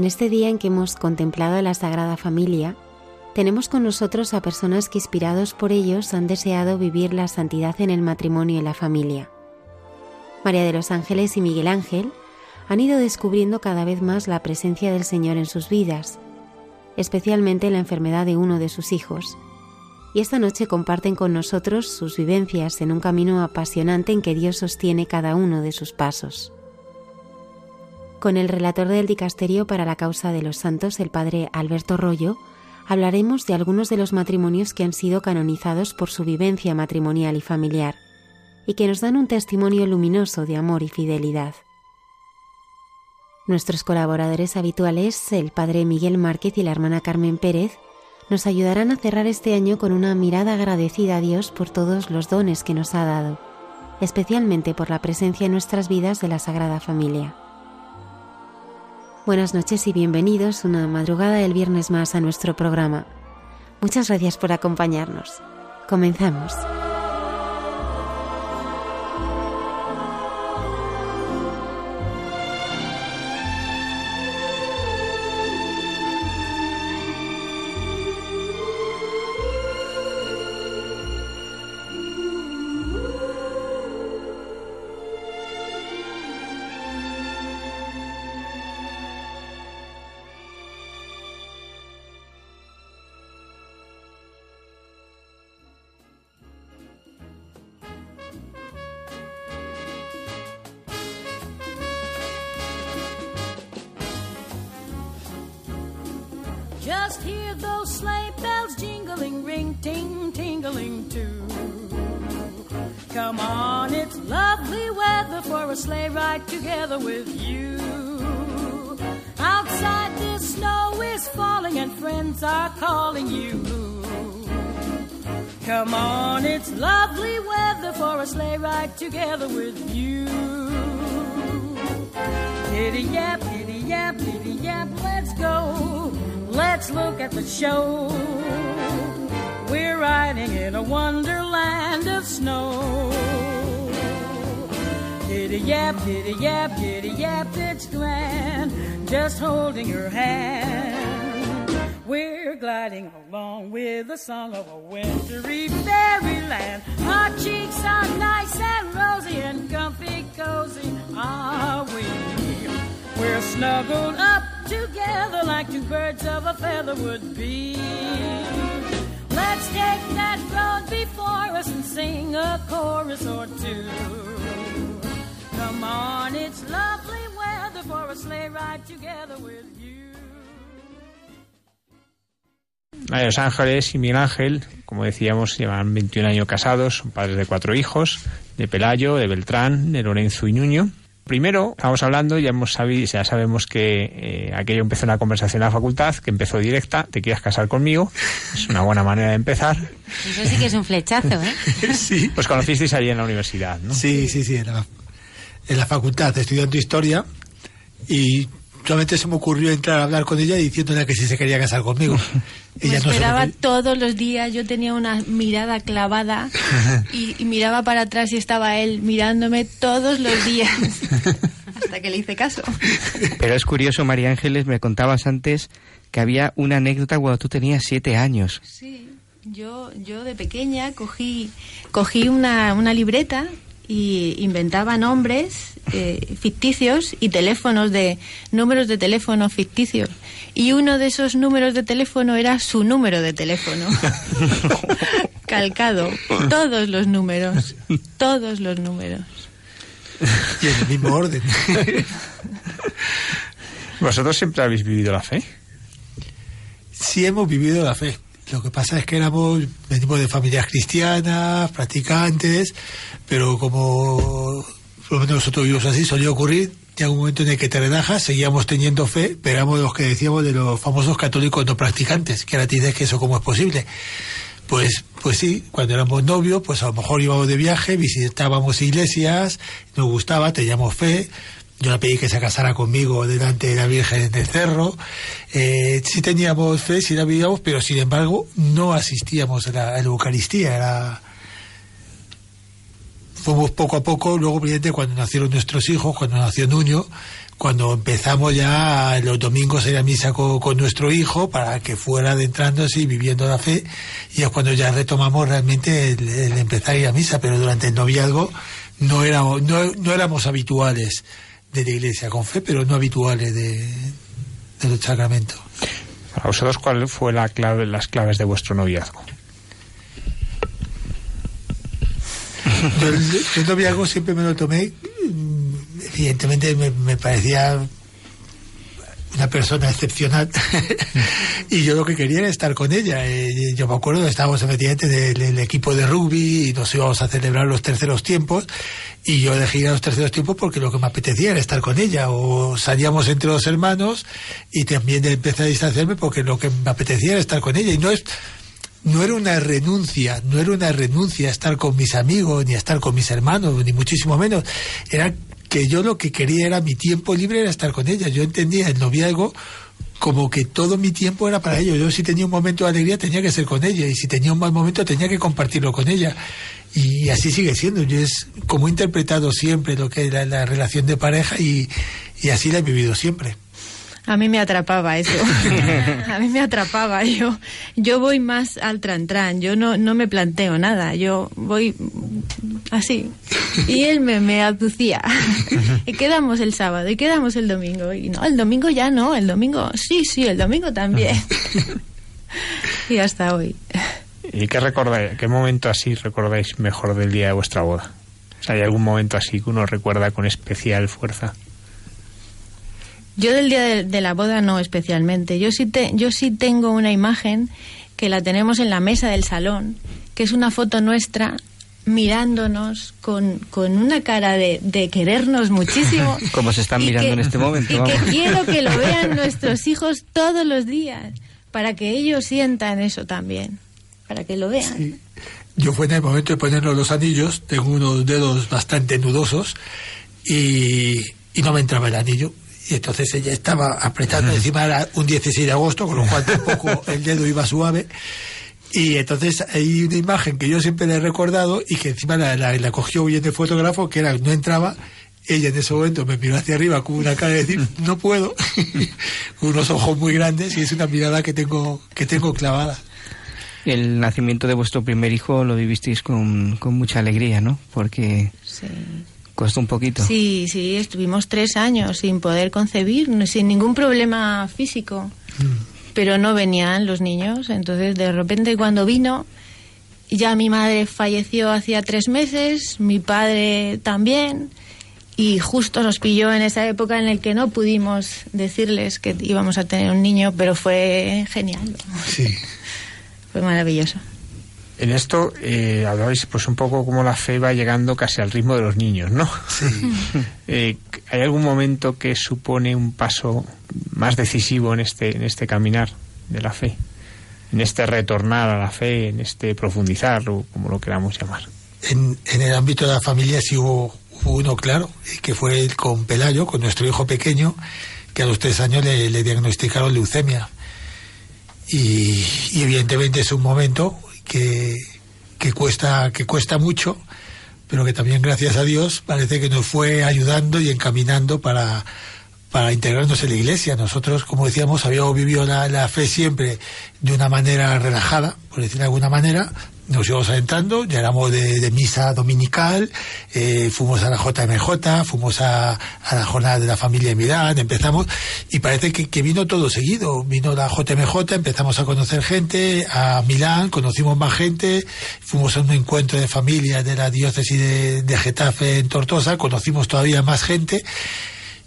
En este día en que hemos contemplado la Sagrada Familia, tenemos con nosotros a personas que inspirados por ellos han deseado vivir la santidad en el matrimonio y la familia. María de los Ángeles y Miguel Ángel han ido descubriendo cada vez más la presencia del Señor en sus vidas, especialmente en la enfermedad de uno de sus hijos. Y esta noche comparten con nosotros sus vivencias en un camino apasionante en que Dios sostiene cada uno de sus pasos con el relator del Dicasterio para la Causa de los Santos, el padre Alberto Rollo, hablaremos de algunos de los matrimonios que han sido canonizados por su vivencia matrimonial y familiar, y que nos dan un testimonio luminoso de amor y fidelidad. Nuestros colaboradores habituales, el padre Miguel Márquez y la hermana Carmen Pérez, nos ayudarán a cerrar este año con una mirada agradecida a Dios por todos los dones que nos ha dado, especialmente por la presencia en nuestras vidas de la Sagrada Familia. Buenas noches y bienvenidos una madrugada del viernes más a nuestro programa. Muchas gracias por acompañarnos. Comenzamos. Just hear those sleigh bells jingling, ring, ting, tingling too. Come on, it's lovely weather for a sleigh ride together with you. Outside the snow is falling and friends are calling you. Come on, it's lovely weather for a sleigh ride together with you. Giddy yap, giddy yap, giddy yap, let's go. Let's look at the show. We're riding in a wonderland of snow. Giddy yap, giddy yap, giddy yap, it's grand. Just holding your hand. We're gliding along with the song of a wintry fairyland. Our cheeks are nice and rosy and comfy cozy are we. We're snuggled up together like two birds of a feather would be. Let's take that road before us and sing a chorus or two. Come on, it's lovely weather for a sleigh ride together with you. Los Ángeles y Miguel Ángel, como decíamos, llevan 21 años casados, son padres de cuatro hijos, de Pelayo, de Beltrán, de Lorenzo y Nuño. Primero, estamos hablando, ya, hemos sabido, ya sabemos que eh, aquello empezó una conversación en la facultad, que empezó directa, te quieres casar conmigo, es una buena manera de empezar. Eso sí que es un flechazo, ¿eh? sí. Pues conocisteis allí en la universidad, ¿no? Sí, sí, sí, era, en la facultad estudiando historia y solamente se me ocurrió entrar a hablar con ella diciéndole que si se quería casar conmigo. me esperaba todos los días, yo tenía una mirada clavada y, y, miraba para atrás y estaba él mirándome todos los días hasta que le hice caso. Pero es curioso, María Ángeles, me contabas antes que había una anécdota cuando tú tenías siete años. Sí, yo, yo de pequeña cogí, cogí una, una libreta y inventaba nombres eh, ficticios y teléfonos de números de teléfono ficticios. Y uno de esos números de teléfono era su número de teléfono. Calcado. Todos los números. Todos los números. Y en el mismo orden. Vosotros siempre habéis vivido la fe sí hemos vivido la fe lo que pasa es que éramos, venimos de familias cristianas, practicantes, pero como por lo menos nosotros vivimos así, solía ocurrir, llega un momento en el que te relajas, seguíamos teniendo fe, pero éramos los que decíamos de los famosos católicos no practicantes, que ahora dices que eso cómo es posible. Pues, pues sí, cuando éramos novios, pues a lo mejor íbamos de viaje, visitábamos iglesias, nos gustaba, teníamos fe, yo le pedí que se casara conmigo delante de la Virgen del Cerro. Eh, sí teníamos fe, sí la vivíamos, pero sin embargo no asistíamos a la, Eucaristía. Era... Fuimos poco a poco, luego, evidentemente, cuando nacieron nuestros hijos, cuando nació Nuño, cuando empezamos ya los domingos a ir a misa con, nuestro hijo para que fuera adentrándose y viviendo la fe, y es cuando ya retomamos realmente el, empezar a ir a misa, pero durante el noviazgo no éramos, no éramos habituales de la iglesia, con fe, pero no habituales de, de los sacramentos. Para vosotros, ¿cuál fue la clave, las claves de vuestro noviazgo? el, noviazgo siempre me lo tomé, mm, evidentemente me, me parecía una persona excepcional y yo lo que quería era estar con ella. Eh, yo me acuerdo, estábamos efectivamente del, equipo de rugby y nos íbamos a celebrar los terceros tiempos y yo elegí los terceros tiempos porque lo que me apetecía era estar con ella o salíamos entre los hermanos y también empecé a distanciarme porque lo que me apetecía era estar con ella y no es no era una renuncia, no era una renuncia a estar con mis amigos, ni a estar con mis hermanos, ni muchísimo menos. Era que yo lo que quería era mi tiempo libre era estar con ella. Yo entendía el noviazgo como que todo mi tiempo era para ello. Yo si tenía un momento de alegría tenía que ser con ella y si tenía un mal momento tenía que compartirlo con ella. Y así sigue siendo. Yo es como he interpretado siempre lo que es la, relación de pareja y, y así la he vivido siempre. A mí me atrapaba eso. a mí me atrapaba. Yo, yo voy más al tran tran. Yo no, no me planteo nada. Yo voy así. Y él me, me aducía. y quedamos el sábado y quedamos el domingo. Y no, el domingo ya no. El domingo, sí, sí, el domingo también. y hasta hoy. ¿Y qué recordáis? ¿Qué momento así recordáis mejor del día de vuestra boda? ¿hay algún momento así que uno recuerda con especial fuerza? Yo del día de, la boda no especialmente. Yo sí, te, yo sí tengo una imagen que la tenemos en la mesa del salón, que es una foto nuestra mirándonos con, con una cara de, de, querernos muchísimo. Como se están mirando en este momento. Y que quiero que lo vean nuestros hijos todos los días, para que ellos sientan eso también, para que lo vean. Yo fue en el momento de ponernos los anillos, tengo unos dedos bastante nudosos y, y no me entraba el anillo y entonces ella estaba apretando, encima era un 16 de agosto, con lo cual tampoco el dedo iba suave. Y entonces hay una imagen que yo siempre le he recordado y que encima la, la, cogió bien el fotógrafo, que era, no entraba, ella en ese momento me miró hacia arriba con una cara de decir, no puedo, con unos ojos muy grandes y es una mirada que tengo, que tengo clavada. El nacimiento de vuestro primer hijo lo vivisteis con, con mucha alegría, ¿no? Porque sí un poquito. Sí, sí, estuvimos tres años sin poder concebir, sin ningún problema físico. Mm. Pero no venían los niños, entonces de repente cuando vino, ya mi madre falleció hacía tres meses, mi padre también, y justo nos pilló en esa época en la que no pudimos decirles que íbamos a tener un niño, pero fue genial. Sí. Fue maravilloso. En esto eh, hablabais pues un poco como la fe va llegando casi al ritmo de los niños, ¿no? Sí. Eh, ¿Hay algún momento que supone un paso más decisivo en este, en este caminar de la fe? En este retornar a la fe, en este profundizar, o como lo queramos llamar. En, en el ámbito de la familia sí hubo hubo uno claro, que fue el con Pelayo, con nuestro hijo pequeño, que a los tres años le, le diagnosticaron leucemia. Y, y, evidentemente es un momento que, que, cuesta, que cuesta mucho, pero que también gracias a Dios parece que nos fue ayudando y encaminando para, para integrarnos en la iglesia. Nosotros, como decíamos, habíamos vivido la, la, fe siempre de una manera relajada, por decir de alguna manera. Nos íbamos adentrando, ya éramos de, de misa dominical, eh, fuimos a la JMJ, fuimos a, la jornada de la familia en Milán, empezamos, y parece que, vino todo seguido. Vino la JMJ, empezamos a conocer gente, a Milán, conocimos más gente, fuimos a un encuentro de familia de la diócesis de, de Getafe en Tortosa, conocimos todavía más gente,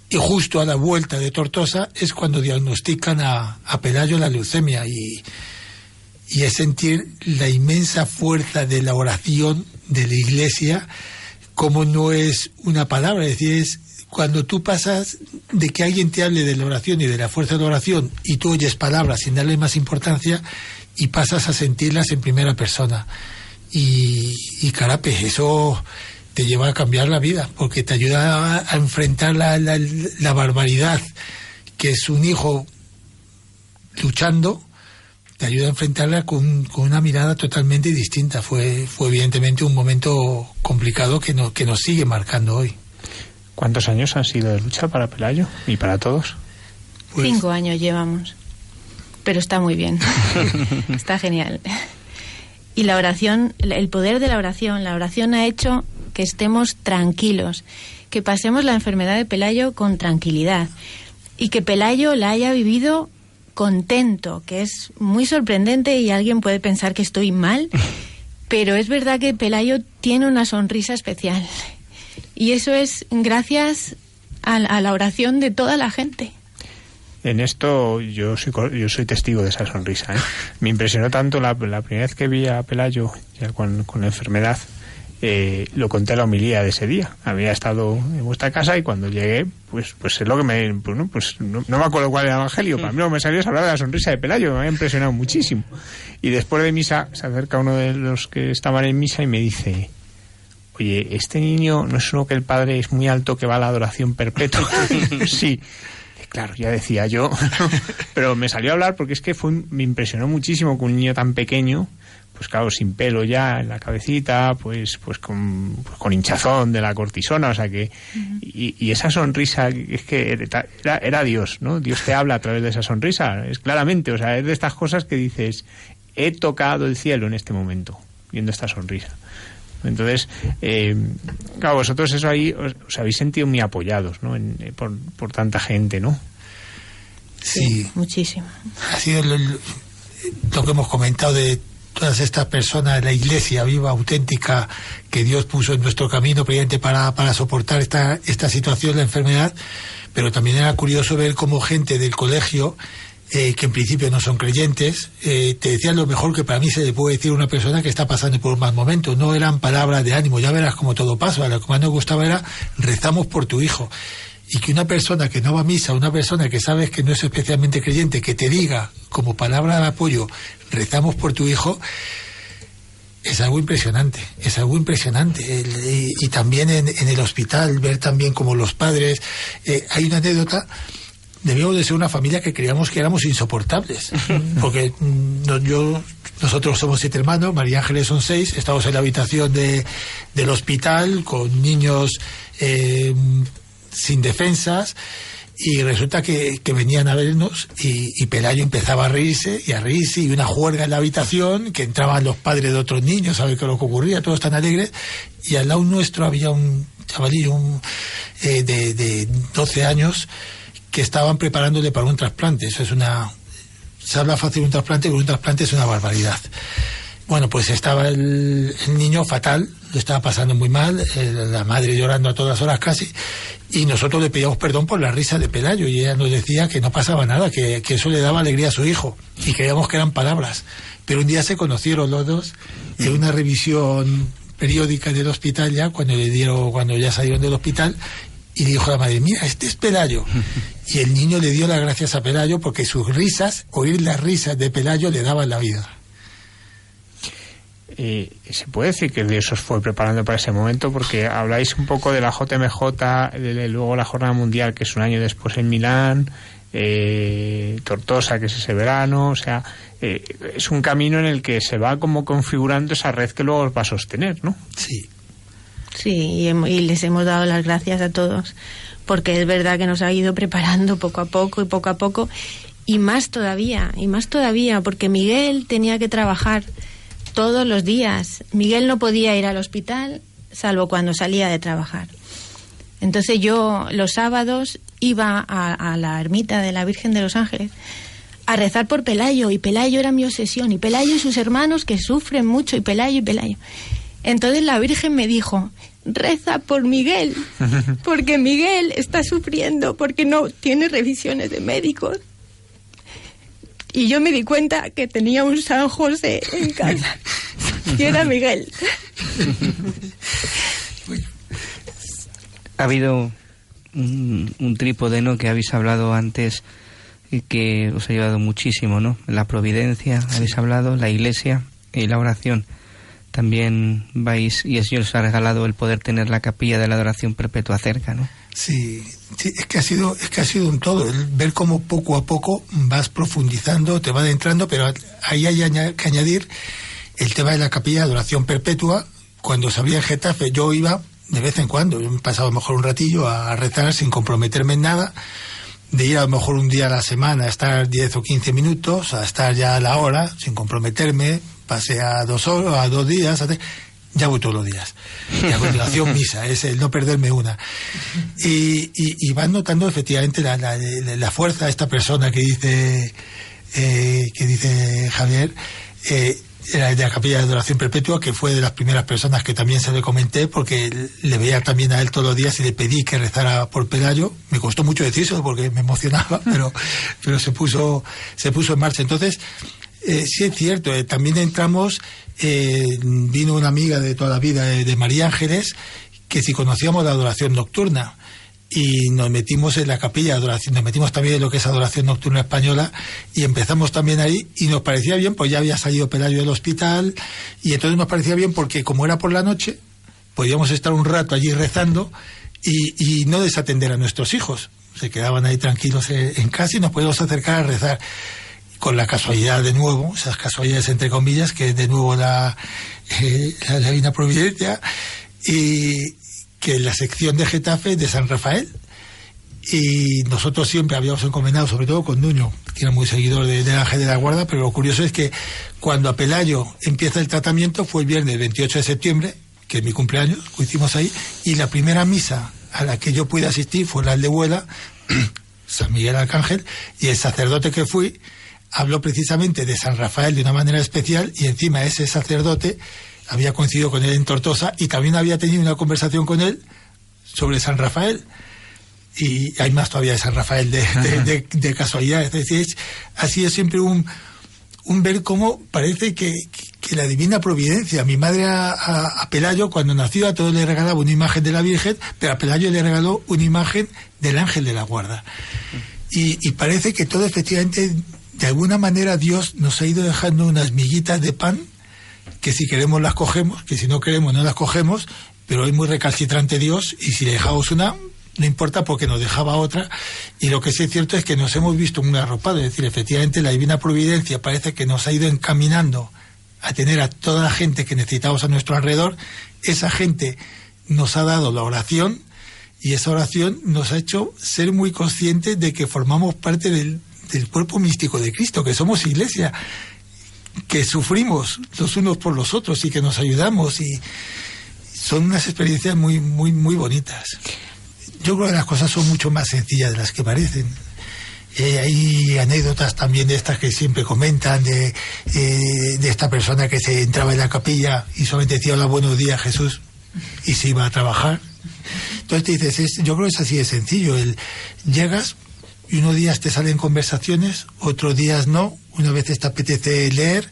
y justo a la vuelta de Tortosa es cuando diagnostican a, a Pelayo la leucemia y, y, es sentir la inmensa fuerza de la oración de la iglesia como no es una palabra, es decir, es cuando tú pasas de que alguien te hable de la oración y de la fuerza de la oración y tú oyes palabras sin darle más importancia y pasas a sentirlas en primera persona. Y, y carape, eso te lleva a cambiar la vida, porque te ayuda a, enfrentar la, la, barbaridad que es un hijo luchando, te ayuda a enfrentarla con, con, una mirada totalmente distinta. Fue, fue evidentemente un momento complicado que, no, que nos sigue marcando hoy. ¿Cuántos años han sido de lucha para Pelayo y para todos? Pues... Cinco años llevamos, pero está muy bien, está genial. Y la oración, el poder de la oración, la oración ha hecho que estemos tranquilos, que pasemos la enfermedad de Pelayo con tranquilidad y que Pelayo la haya vivido contento, que es muy sorprendente y alguien puede pensar que estoy mal, pero es verdad que Pelayo tiene una sonrisa especial y eso es gracias a, a la oración de toda la gente. En esto yo soy, yo soy testigo de esa sonrisa. ¿eh? Me impresionó tanto la, la, primera vez que vi a Pelayo ya con, con la enfermedad, eh, lo conté en la homilía de ese día. Había estado en vuestra casa y cuando llegué, pues pues es lo que me... Pues, no, pues no, no, me acuerdo cuál era el evangelio, para mí lo que me salió es hablar de la sonrisa de Pelayo, me había impresionado muchísimo. Y después de misa se acerca uno de los que estaban en misa y me dice... Oye, este niño no es uno que el padre es muy alto que va a la adoración perpetua. sí, claro, ya decía yo, pero me salió a hablar porque es que fue, me impresionó muchísimo que un niño tan pequeño, pues claro, sin pelo ya en la cabecita, pues, pues con, pues con hinchazón de la cortisona, o sea que, uh -huh. y, y, esa sonrisa, es que era, era, Dios, ¿no? Dios te habla a través de esa sonrisa, es claramente, o sea, es de estas cosas que dices, he tocado el cielo en este momento, viendo esta sonrisa. Entonces, eh, claro, vosotros eso ahí os, os, habéis sentido muy apoyados, ¿no? En, por, por, tanta gente, ¿no? Sí, sí muchísimo. Ha sido lo, lo, que hemos comentado de todas estas personas la iglesia viva, auténtica, que Dios puso en nuestro camino previamente para, para soportar esta, esta situación, la enfermedad, pero también era curioso ver cómo gente del colegio eh, que en principio no son creyentes, eh, te decían lo mejor que para mí se le puede decir a una persona que está pasando por un mal momento. No eran palabras de ánimo, ya verás como todo pasa. Lo que más nos gustaba era rezamos por tu hijo. Y que una persona que no va a misa, una persona que sabes que no es especialmente creyente, que te diga como palabra de apoyo, rezamos por tu hijo, es algo impresionante, es algo impresionante. El, y, y, también en, en, el hospital, ver también como los padres. Eh, hay una anécdota debíamos de ser una familia que creíamos que éramos insoportables. Porque no, yo, nosotros somos siete hermanos, María Ángeles son seis, estamos en la habitación de, del hospital con niños eh, sin defensas y resulta que, que venían a vernos y, Pelayo empezaba a reírse y a reírse y una juerga en la habitación que entraban los padres de otros niños a ver qué lo que ocurría, todos tan alegres y al lado nuestro había un chavalillo un, eh, de, de 12 años que estaban preparándole para un trasplante. Eso es una. Se habla fácil de un trasplante, pero un trasplante es una barbaridad. Bueno, pues estaba el, el niño fatal, lo estaba pasando muy mal, el, la madre llorando a todas horas casi, y nosotros le pedíamos perdón por la risa de Pelayo, y ella nos decía que no pasaba nada, que, que eso le daba alegría a su hijo, y creíamos que eran palabras. Pero un día se conocieron los dos en una revisión periódica del hospital ya, cuando le dieron, cuando ya salieron del hospital, y dijo a la madre, mira, este es Pelayo. Y el niño le dio las gracias a Pelayo porque sus risas, oír las risas de Pelayo le daban la vida. Eh, se puede decir que Dios os fue preparando para ese momento porque habláis un poco de la JMJ, de, luego la Jornada Mundial que es un año después en Milán, eh, Tortosa que es ese verano, o sea, eh, es un camino en el que se va como configurando esa red que luego os va a sostener, ¿no? Sí. Sí, y les hemos dado las gracias a todos porque es verdad que nos ha ido preparando poco a poco y poco a poco y más todavía, y más todavía, porque Miguel tenía que trabajar todos los días. Miguel no podía ir al hospital salvo cuando salía de trabajar. Entonces yo los sábados iba a, la ermita de la Virgen de los Ángeles a rezar por Pelayo y Pelayo era mi obsesión y Pelayo y sus hermanos que sufren mucho y Pelayo y Pelayo. Entonces la Virgen me dijo, reza por Miguel, porque Miguel está sufriendo porque no tiene revisiones de médicos y yo me di cuenta que tenía un San José en casa. y era Miguel. ha habido un, trípode, ¿no? Que habéis hablado antes y que os ha ayudado muchísimo, ¿no? La providencia, habéis hablado, la iglesia y la oración. También vais, y el Señor os ha regalado el poder tener la capilla de la adoración perpetua cerca, ¿no? Sí, es que ha sido, es que ha sido un todo, el ver cómo poco a poco vas profundizando, te va adentrando, pero ahí hay que añadir el tema de la capilla de adoración perpetua. Cuando se abría Getafe, yo iba de vez en cuando, he pasado a lo mejor un ratillo a rezar sin comprometerme en nada, de ir a lo mejor un día a la semana a estar 10 o 15 minutos, a estar ya a la hora, sin comprometerme, pasé a dos horas, a dos días, a ya voy todos los días. Y a continuación misa, es el no perderme una. Y, y, van notando efectivamente la, la, la, fuerza de esta persona que dice, eh, que dice Javier, eh, de la capilla de adoración perpetua, que fue de las primeras personas que también se le comenté, porque le veía también a él todos los días y le pedí que rezara por Pelayo. Me costó mucho decirlo porque me emocionaba, pero, pero se puso, se puso en marcha. Entonces, eh, sí es cierto, eh, también entramos, eh, vino una amiga de toda la vida de, María Ángeles, que si conocíamos la adoración nocturna, y nos metimos en la capilla de adoración, nos metimos también en lo que es adoración nocturna española y empezamos también ahí y nos parecía bien, pues ya había salido Pelayo del hospital y entonces nos parecía bien porque como era por la noche, podíamos estar un rato allí rezando y, y no desatender a nuestros hijos. Se quedaban ahí tranquilos en casa y nos podíamos acercar a rezar con la casualidad de nuevo, esas casualidades entre comillas, que de nuevo la, eh, la Divina Providencia, y que la sección de Getafe de San Rafael. Y nosotros siempre habíamos encomendado, sobre todo con Nuño, que era muy seguidor de, del Ángel de la Guarda, pero lo curioso es que cuando a Pelayo empieza el tratamiento fue el viernes 28 de septiembre, que es mi cumpleaños, lo hicimos ahí, y la primera misa a la que yo pude asistir fue la de Vuela, San Miguel Arcángel, y el sacerdote que fui, habló precisamente de San Rafael de una manera especial y encima ese sacerdote había coincidido con él en Tortosa y también había tenido una conversación con él sobre San Rafael. Y hay más todavía de San Rafael de, de, casualidad. Es decir, así es siempre un, un ver cómo parece que, que, la divina providencia. Mi madre a, Pelayo, cuando nació, a todos le regalaba una imagen de la Virgen, pero a Pelayo le regaló una imagen del ángel de la guarda. Y, y parece que todo efectivamente de alguna manera Dios nos ha ido dejando unas miguitas de pan que si queremos las cogemos, que si no queremos no las cogemos, pero es muy recalcitrante Dios y si le dejamos una, no importa porque nos dejaba otra. Y lo que sí es cierto es que nos hemos visto muy arropados, es decir, efectivamente la divina providencia parece que nos ha ido encaminando a tener a toda la gente que necesitamos a nuestro alrededor. Esa gente nos ha dado la oración y esa oración nos ha hecho ser muy conscientes de que formamos parte del, del cuerpo místico de Cristo, que somos iglesia, que sufrimos los unos por los otros y que nos ayudamos y son unas experiencias muy, muy, muy bonitas. Yo creo que las cosas son mucho más sencillas de las que parecen. Eh, hay anécdotas también de estas que siempre comentan, de, eh, de esta persona que se entraba en la capilla y solamente decía hola, buenos días Jesús y se iba a trabajar. Entonces te dices, yo creo que es así de sencillo. El, llegas, y unos días te salen conversaciones, otros días no, una vez te apetece leer,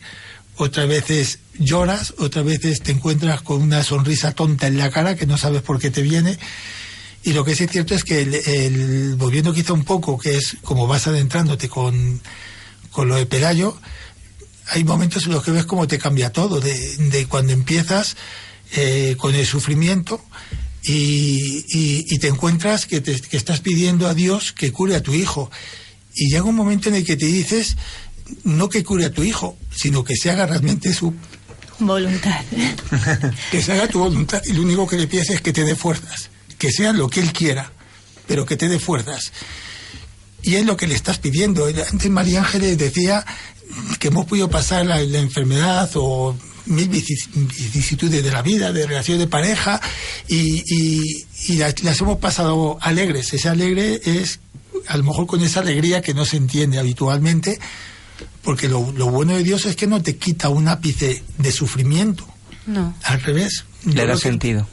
otras veces lloras, otras veces te encuentras con una sonrisa tonta en la cara que no sabes por qué te viene. Y lo que sí es cierto es que el, volviendo quizá un poco, que es como vas adentrándote con, con lo de Pelayo, hay momentos en los que ves cómo te cambia todo, de, cuando empiezas eh, con el sufrimiento y, te encuentras que, te, que estás pidiendo a Dios que cure a tu hijo. Y llega un momento en el que te dices, no que cure a tu hijo, sino que se haga realmente su voluntad. que se haga tu voluntad y lo único que le pides es que te dé fuerzas, que sea lo que él quiera, pero que te dé fuerzas. Y es lo que le estás pidiendo. Antes María Ángeles decía que hemos podido pasar la, enfermedad o mil vicisitudes de la vida, de relación de pareja, y, y, las, las, hemos pasado alegres. Ese alegre es, a lo mejor con esa alegría que no se entiende habitualmente, porque lo, bueno de Dios es que no te quita un ápice de sufrimiento. No. Al revés. Le da sentido.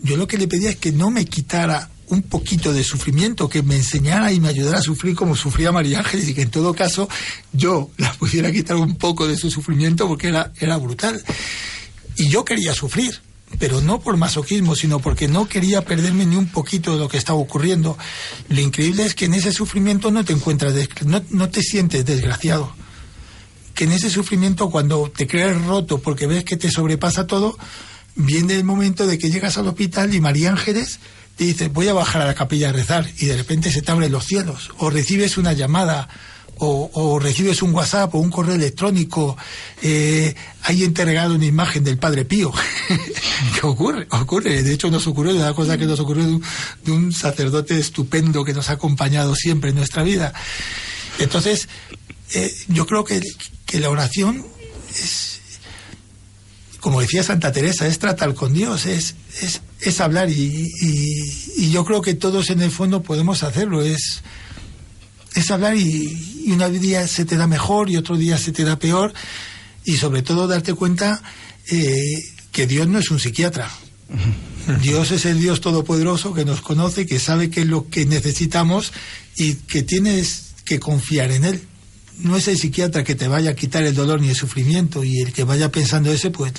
Yo lo que le pedía es que no me quitara un poquito de sufrimiento, que me enseñara y me ayudara a sufrir como sufría María Ángeles y que en todo caso yo la pudiera quitar un poco de su sufrimiento porque era, era brutal. Y yo quería sufrir, pero no por masoquismo, sino porque no quería perderme ni un poquito de lo que estaba ocurriendo. Lo increíble es que en ese sufrimiento no te encuentras, no, no te sientes desgraciado. Que en ese sufrimiento, cuando te crees roto porque ves que te sobrepasa todo, viene el momento de que llegas al hospital y María Ángeles te dice, voy a bajar a la capilla a rezar, y de repente se te abren los cielos, o recibes una llamada, o, recibes un WhatsApp o un correo electrónico, eh, hay entregado una imagen del Padre Pío. ¿Qué ocurre? Ocurre. De hecho, nos ocurrió una cosa que nos ocurrió de un, sacerdote estupendo que nos ha acompañado siempre en nuestra vida. Entonces, eh, yo creo que, que la oración es, como decía Santa Teresa, es tratar con Dios, es, es, es hablar y, y, yo creo que todos en el fondo podemos hacerlo, es, es hablar y, y un día se te da mejor y otro día se te da peor y sobre todo darte cuenta eh, que Dios no es un psiquiatra. Dios es el Dios todopoderoso que nos conoce, que sabe qué es lo que necesitamos y que tienes que confiar en Él. No es el psiquiatra que te vaya a quitar el dolor ni el sufrimiento y el que vaya pensando ese, pues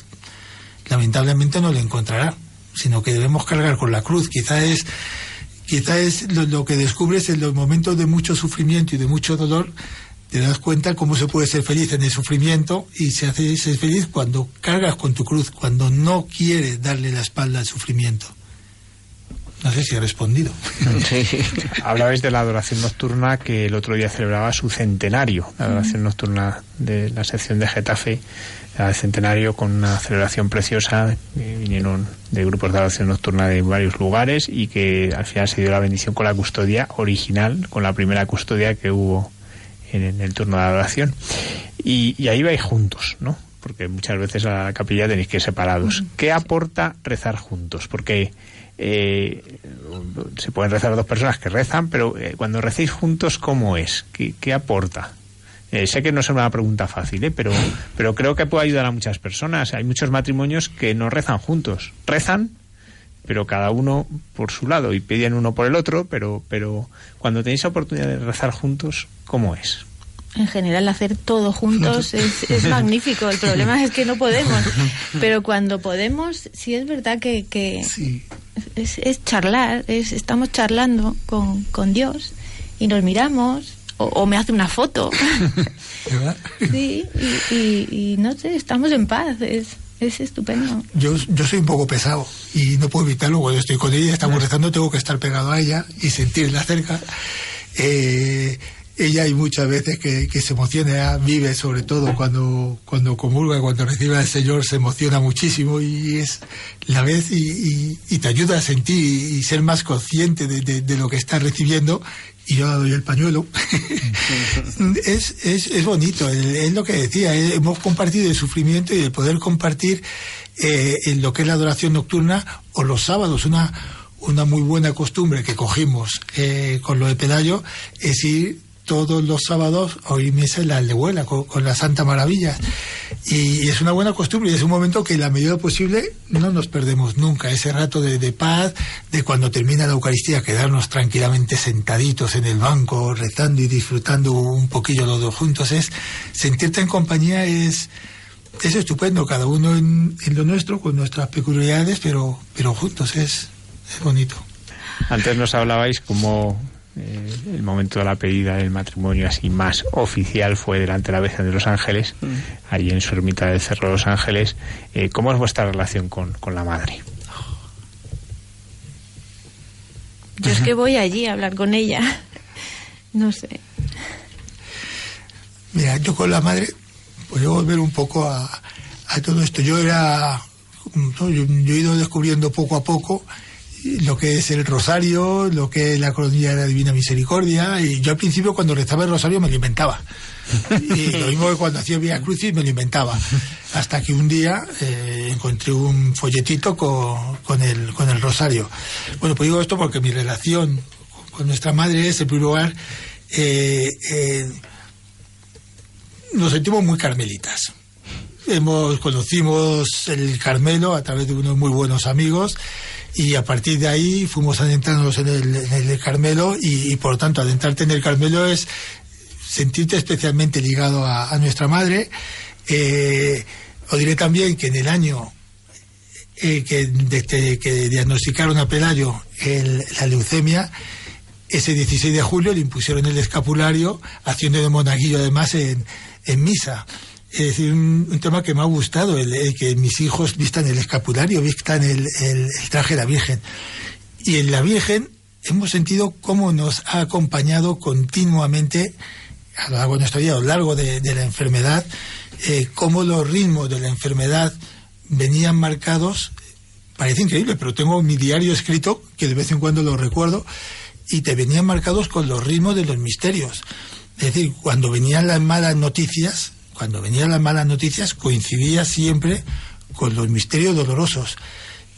lamentablemente no lo encontrará, sino que debemos cargar con la cruz. Quizá es, quizá es lo, que descubres en los momentos de mucho sufrimiento y de mucho dolor, te das cuenta cómo se puede ser feliz en el sufrimiento y se hace ser feliz cuando cargas con tu cruz, cuando no quieres darle la espalda al sufrimiento. No sé si he respondido. Hablabais de la adoración nocturna que el otro día celebraba su centenario, la adoración nocturna de la sección de Getafe el centenario con una celebración preciosa. vinieron de grupos de adoración nocturna de varios lugares y que al final se dio la bendición con la custodia original, con la primera custodia que hubo en, el turno de adoración. Y, ahí vais juntos, ¿no? Porque muchas veces a la capilla tenéis que ir separados. ¿Qué aporta rezar juntos? Porque eh, se pueden rezar dos personas que rezan, pero eh, cuando recéis juntos, ¿cómo es? ¿Qué, qué aporta? Eh, sé que no es una pregunta fácil, ¿eh? pero, pero creo que puede ayudar a muchas personas. Hay muchos matrimonios que no rezan juntos. Rezan, pero cada uno por su lado y piden uno por el otro, pero, pero cuando tenéis la oportunidad de rezar juntos, ¿cómo es? En general, hacer todo juntos es, es magnífico. El problema es que no podemos. Pero cuando podemos, sí es verdad que, que es, es, charlar, es, estamos charlando con, con Dios y nos miramos o, me hace una foto. sí, y, no sé, estamos en paz, es, es estupendo. Yo, yo soy un poco pesado y no puedo evitarlo. Cuando estoy con ella, estamos rezando, tengo que estar pegado a ella y sentirla cerca. Eh, ella hay muchas veces que, se emociona, vive sobre todo cuando, cuando comulga, cuando recibe al Señor, se emociona muchísimo y es la vez y, te ayuda a sentir y ser más consciente de, de, lo que está recibiendo y yo doy el pañuelo. es, es, es, bonito, es lo que decía, hemos compartido el sufrimiento y el poder compartir eh, en lo que es la adoración nocturna o los sábados, una, una muy buena costumbre que cogimos eh, con lo de Pelayo es ir todos los sábados oír misa en la aldehuela con, con, la Santa Maravilla. Y es una buena costumbre y es un momento que en la medida posible no nos perdemos nunca. Ese rato de, paz, de cuando termina la Eucaristía, quedarnos tranquilamente sentaditos en el banco, rezando y disfrutando un poquillo los dos juntos. Es sentirte en compañía es, es estupendo, cada uno en, en lo nuestro, con nuestras peculiaridades, pero, pero juntos es, es bonito. Antes nos hablabais como eh, el momento de la pedida del matrimonio así más oficial fue delante de la Virgen de los Ángeles, mm. allí en su ermita del Cerro de los Ángeles. Eh, ¿Cómo es vuestra relación con, con la madre? Yo es que voy allí a hablar con ella. No sé. Mira, yo con la madre, pues yo volver un poco a, a todo esto. Yo era, yo, he ido descubriendo poco a poco lo que es el rosario, lo que es la colonia de la Divina Misericordia, y yo al principio cuando rezaba el rosario me lo inventaba. Y lo mismo que cuando hacía Vía Crucis me lo inventaba. Hasta que un día eh, encontré un folletito con, con, el, con el rosario. Bueno, pues digo esto porque mi relación con nuestra madre es, en primer lugar, eh, eh, nos sentimos muy carmelitas. Hemos, conocimos el Carmelo a través de unos muy buenos amigos y a partir de ahí fuimos adentrándonos en el, el Carmelo y, por lo tanto adentrarte en el Carmelo es sentirte especialmente ligado a, nuestra madre. Eh, os diré también que en el año eh, que, de, que diagnosticaron a Pelayo la leucemia, ese 16 de julio le impusieron el escapulario, haciendo de monaguillo además en misa. Es decir, un, tema que me ha gustado, el, que mis hijos vistan el escapulario, vistan el, el, traje de la Virgen. Y en la Virgen hemos sentido cómo nos ha acompañado continuamente a lo largo de nuestra vida, largo de, la enfermedad, eh, cómo los ritmos de la enfermedad venían marcados. Parece increíble, pero tengo mi diario escrito, que de vez en cuando lo recuerdo, y te venían marcados con los ritmos de los misterios. Es decir, cuando venían las malas noticias, cuando venían las malas noticias coincidía siempre con los misterios dolorosos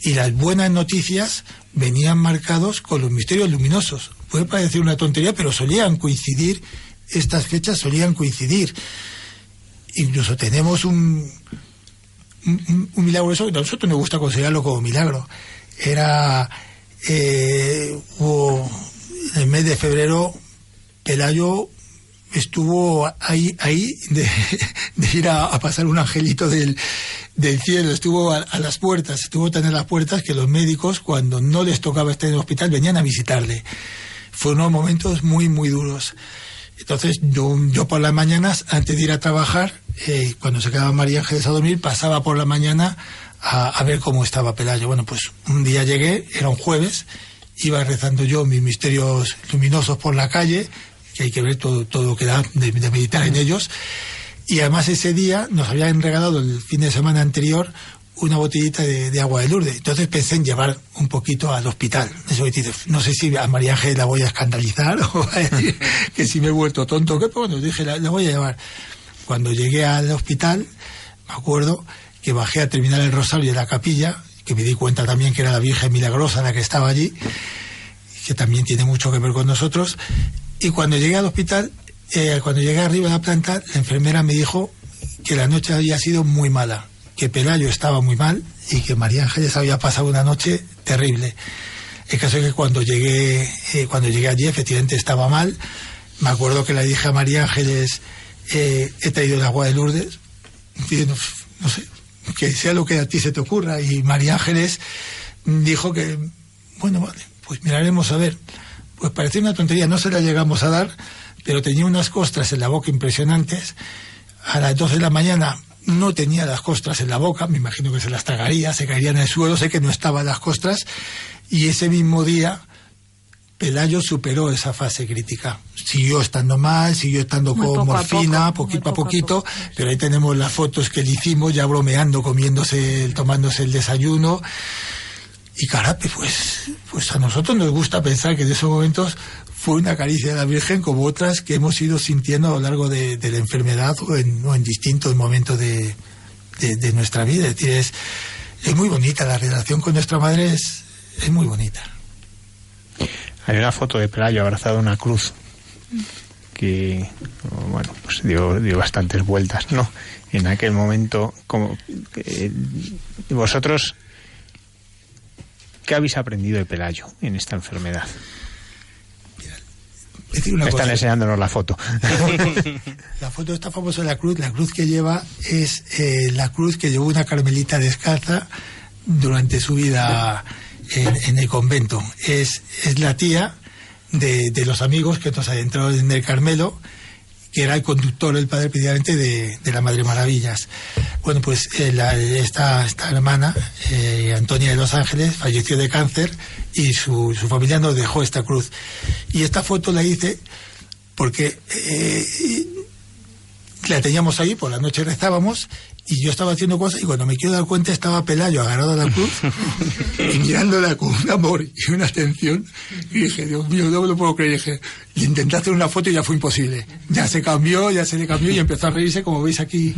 y las buenas noticias venían marcados con los misterios luminosos. Puede parecer una tontería, pero solían coincidir, estas fechas solían coincidir. Incluso tenemos un, un, milagro, eso a nosotros nos gusta considerarlo como milagro. Era, eh, en el mes de febrero, Pelayo estuvo ahí, ahí de, ir a, pasar un angelito del, del cielo, estuvo a, las puertas, estuvo tan en las puertas que los médicos, cuando no les tocaba estar en el hospital, venían a visitarle. Fueron unos momentos muy, muy duros. Entonces, yo, por las mañanas, antes de ir a trabajar, eh, cuando se quedaba María Ángeles a dormir, pasaba por la mañana a, a ver cómo estaba Pelayo. Bueno, pues un día llegué, era un jueves, iba rezando yo mis misterios luminosos por la calle, que hay que ver todo, todo lo que da de, meditar en ellos. Y además ese día nos habían regalado el fin de semana anterior una botellita de, agua de Lourdes. Entonces pensé en llevar un poquito al hospital. Eso no sé si a María Ángel la voy a escandalizar o a decir que si me he vuelto tonto. ¿Qué? Pues bueno, dije, la, voy a llevar. Cuando llegué al hospital, me acuerdo que bajé a terminar el rosario de la capilla, que me di cuenta también que era la Virgen Milagrosa la que estaba allí, que también tiene mucho que ver con nosotros, y cuando llegué al hospital, eh, cuando llegué arriba de la planta, la enfermera me dijo que la noche había sido muy mala, que Pelayo estaba muy mal y que María Ángeles había pasado una noche terrible. El caso es que cuando llegué, eh, cuando llegué allí, efectivamente estaba mal. Me acuerdo que le dije a María Ángeles, eh, he traído el agua de Lourdes, no sé, que sea lo que a ti se te ocurra. Y María Ángeles dijo que, bueno, vale, pues miraremos a ver. Pues parecía una tontería, no se la llegamos a dar, pero tenía unas costras en la boca impresionantes. A las 12 de la mañana no tenía las costras en la boca, me imagino que se las tragaría, se caerían en el suelo, sé que no estaban las costras, y ese mismo día Pelayo superó esa fase crítica. Siguió estando mal, siguió estando con morfina, poquito a poquito, pero ahí tenemos las fotos que le hicimos, ya bromeando, comiéndose, tomándose el desayuno. Y carape, pues, pues a nosotros nos gusta pensar que en esos momentos fue una caricia de la Virgen como otras que hemos ido sintiendo a lo largo de, la enfermedad o en, distintos momentos de, de, nuestra vida. Es, muy bonita, la relación con nuestra madre es, muy bonita. Hay una foto de Pelayo abrazado a una cruz que, bueno, pues dio, dio bastantes vueltas, ¿no? En aquel momento, como vosotros ¿Qué habéis aprendido de Pelayo en esta enfermedad? Me están enseñándonos la foto. la foto está famosa de la cruz. La cruz que lleva es eh, la cruz que llevó una carmelita descalza durante su vida en, el convento. Es, es la tía de, de los amigos que nos adentraron en el Carmelo que era el conductor, el padre precisamente de, de la Madre Maravillas. Bueno, pues eh, esta, esta hermana, eh, Antonia de los Ángeles, falleció de cáncer y su, su familia nos dejó esta cruz. Y esta foto la hice porque eh, la teníamos ahí, por la noche rezábamos y yo estaba haciendo cosas y cuando me quiero dar cuenta estaba Pelayo agarrado a la cruz y mirándola con un amor y una atención y dije, Dios mío, no me lo puedo creer. Y dije, y intenté hacer una foto y ya fue imposible. Ya se cambió, ya se le cambió y empezó a reírse como veis aquí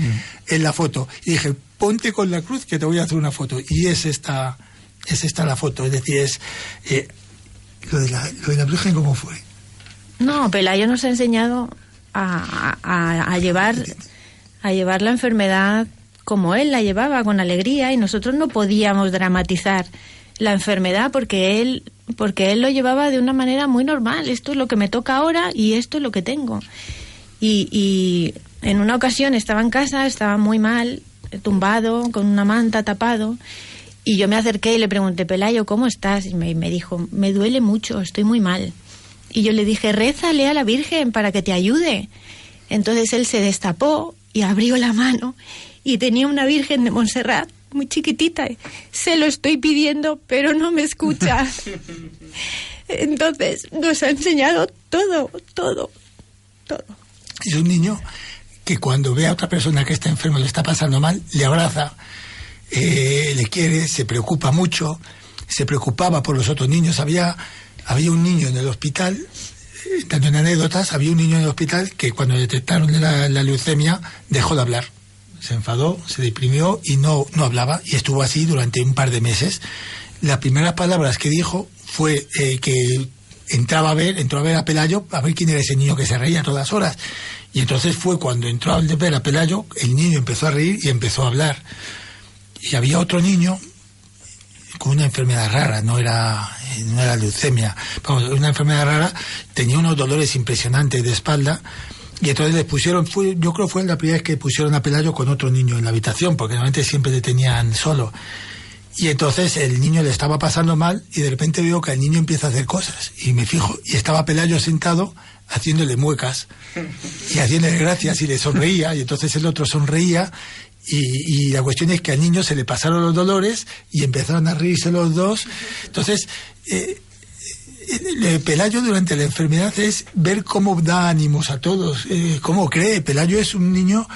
en la foto. Y dije, ponte con la cruz que te voy a hacer una foto. Y es esta, es esta la foto. Es decir, es eh, lo, de la, lo de la Virgen, ¿cómo fue? No, Pelayo nos ha enseñado a, a- a llevar a llevar la enfermedad como él la llevaba, con alegría, y nosotros no podíamos dramatizar la enfermedad porque él porque él lo llevaba de una manera muy normal. Esto es lo que me toca ahora y esto es lo que tengo. Y, en una ocasión estaba en casa, estaba muy mal, tumbado, con una manta tapado, y yo me acerqué y le pregunté, Pelayo, ¿cómo estás? Y me, me dijo, me duele mucho, estoy muy mal. Y yo le dije, rézale a la Virgen para que te ayude. Entonces él se destapó y abrió la mano y tenía una Virgen de Montserrat muy chiquitita. Se lo estoy pidiendo, pero no me escucha. Entonces nos ha enseñado todo, todo, todo. Es un niño que cuando ve a otra persona que está enfermo, le está pasando mal, le abraza, eh, le quiere, se preocupa mucho, se preocupaba por los otros niños. Había, había un niño en el hospital, dando en anécdotas, había un niño en el hospital que cuando detectaron la, la leucemia dejó de hablar. Se enfadó, se deprimió y no, no hablaba y estuvo así durante un par de meses. Las primeras palabras que dijo fue eh, que entraba a ver, entró a ver a Pelayo a ver quién era ese niño que se reía a todas horas. Y entonces fue cuando entró a ver a Pelayo, el niño empezó a reír y empezó a hablar. Y había otro niño con una enfermedad rara, no era, no era leucemia, una enfermedad rara, tenía unos dolores impresionantes de espalda. Y entonces le pusieron, yo creo fue la primera vez que pusieron a Pelayo con otro niño en la habitación, porque normalmente siempre le tenían solo. Y entonces el niño le estaba pasando mal y de repente veo que el niño empieza a hacer cosas. Y me fijo, y estaba Pelayo sentado haciéndole muecas y haciéndole gracias y le sonreía. Y entonces el otro sonreía. Y, y la cuestión es que al niño se le pasaron los dolores y empezaron a reírse los dos. Entonces, eh, eh, Pelayo durante la enfermedad es ver cómo da ánimos a todos, eh, cómo cree. Pelayo es un niño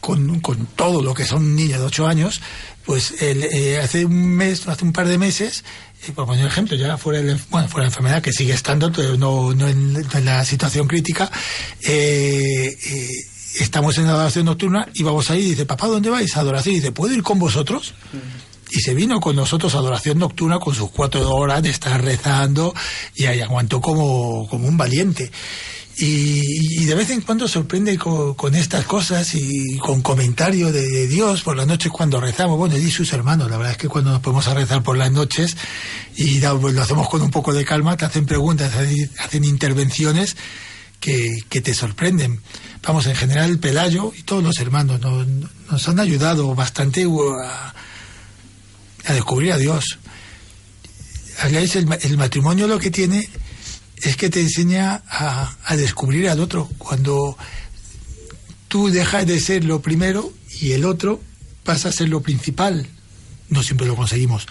con, con todo lo que son un niño de ocho años, pues él, eh, hace un mes, hace un par de meses, eh, por poner ejemplo, ya fuera de, bueno, la enfermedad, que sigue estando, pero no, no, en, en la situación crítica, eh, eh, estamos en adoración nocturna y vamos ahí y dice, papá, ¿dónde vais? A adoración. Dice, ¿puedo ir con vosotros? Y se vino con nosotros a adoración nocturna con sus cuatro horas de estar rezando y ahí aguantó como, como un valiente. Y, y de vez en cuando sorprende con, con estas cosas y con comentarios de, de Dios por las noches cuando rezamos. Bueno, él y sus hermanos, la verdad es que cuando nos ponemos a rezar por las noches y da- pues, lo hacemos con un poco de calma, te hacen preguntas, hacen intervenciones que, te sorprenden. Vamos, en general, Pelayo y todos los hermanos nos, han ayudado bastante uh, a, a descubrir a Dios. El, el matrimonio lo que tiene es que te enseña a, a descubrir al otro. Cuando tú dejas de ser lo primero y el otro pasa a ser lo principal. No siempre lo conseguimos.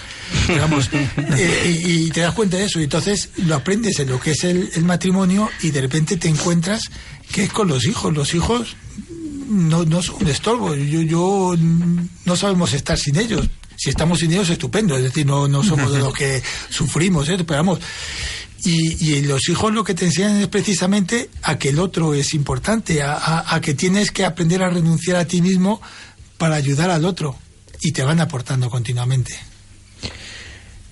Pero vamos, eh, y, y te das cuenta de eso. Y entonces lo aprendes en lo que es el, el matrimonio y de repente te encuentras que es con los hijos. Los hijos no, no son un estorbo. Yo, yo no sabemos estar sin ellos. Si estamos sin ellos, estupendo. Es decir, no, no somos de los que sufrimos, ¿eh? pero vamos. Y, y los hijos lo que te enseñan es precisamente a que el otro es importante, a, a- a que tienes que aprender a renunciar a ti mismo para ayudar al otro. Y te van aportando continuamente.